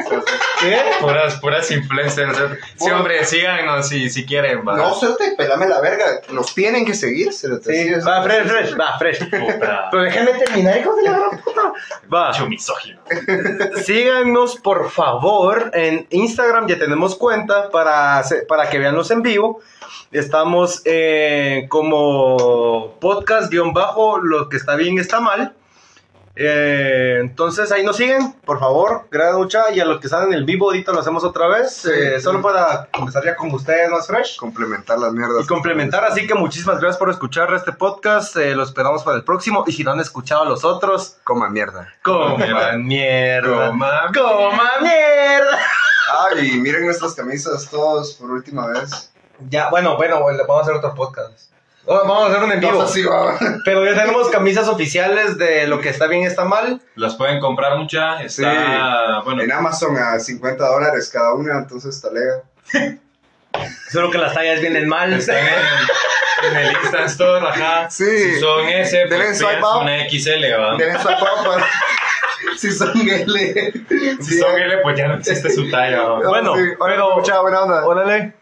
¿Qué? Puras, puras influencers. Sí, hombre, síganos si, si quieren. va. No, suerte, pelame la verga. Los tienen que seguir, Sí, va, fresh, fresh, va, fresh. Puta. Pero déjenme terminar, hijos de la gran puta. Va. Mucho misógino. Síganos, por favor, en Instagram. Ya tenemos cuenta para, para que veanlos en vivo. Estamos eh, como podcast-bajo, lo que está bien está mal. Eh, entonces ahí nos siguen, por favor, gracias mucha. Y a los que están en el vivo, ahorita lo hacemos otra vez. eh, Sí. solo para conversar ya con ustedes más fresh. Complementar las mierdas. Y complementar, así que muchísimas gracias por escuchar este podcast. eh, lo esperamos para el próximo. Y si no han escuchado los otros, Coma mierda. coman mierda. Coman mierda. Ay, miren nuestras camisas todos por última vez. Ya, bueno, bueno, bueno, vamos a hacer otro podcast. Oh, Vamos a hacer un en vivo. Así. Pero ya tenemos camisas oficiales de lo que está bien y está mal. Las pueden comprar mucha. Está, bueno, En Amazon a 50 dólares cada una, entonces talega. Solo que las tallas vienen mal. están en, en el Instant Store, ajá. Sí. Si son S, pues una XL, para, si son L. Si son L, pues ya no existe su talla. ¿no? Bueno, sí, pero- Mucha buena onda. Órale.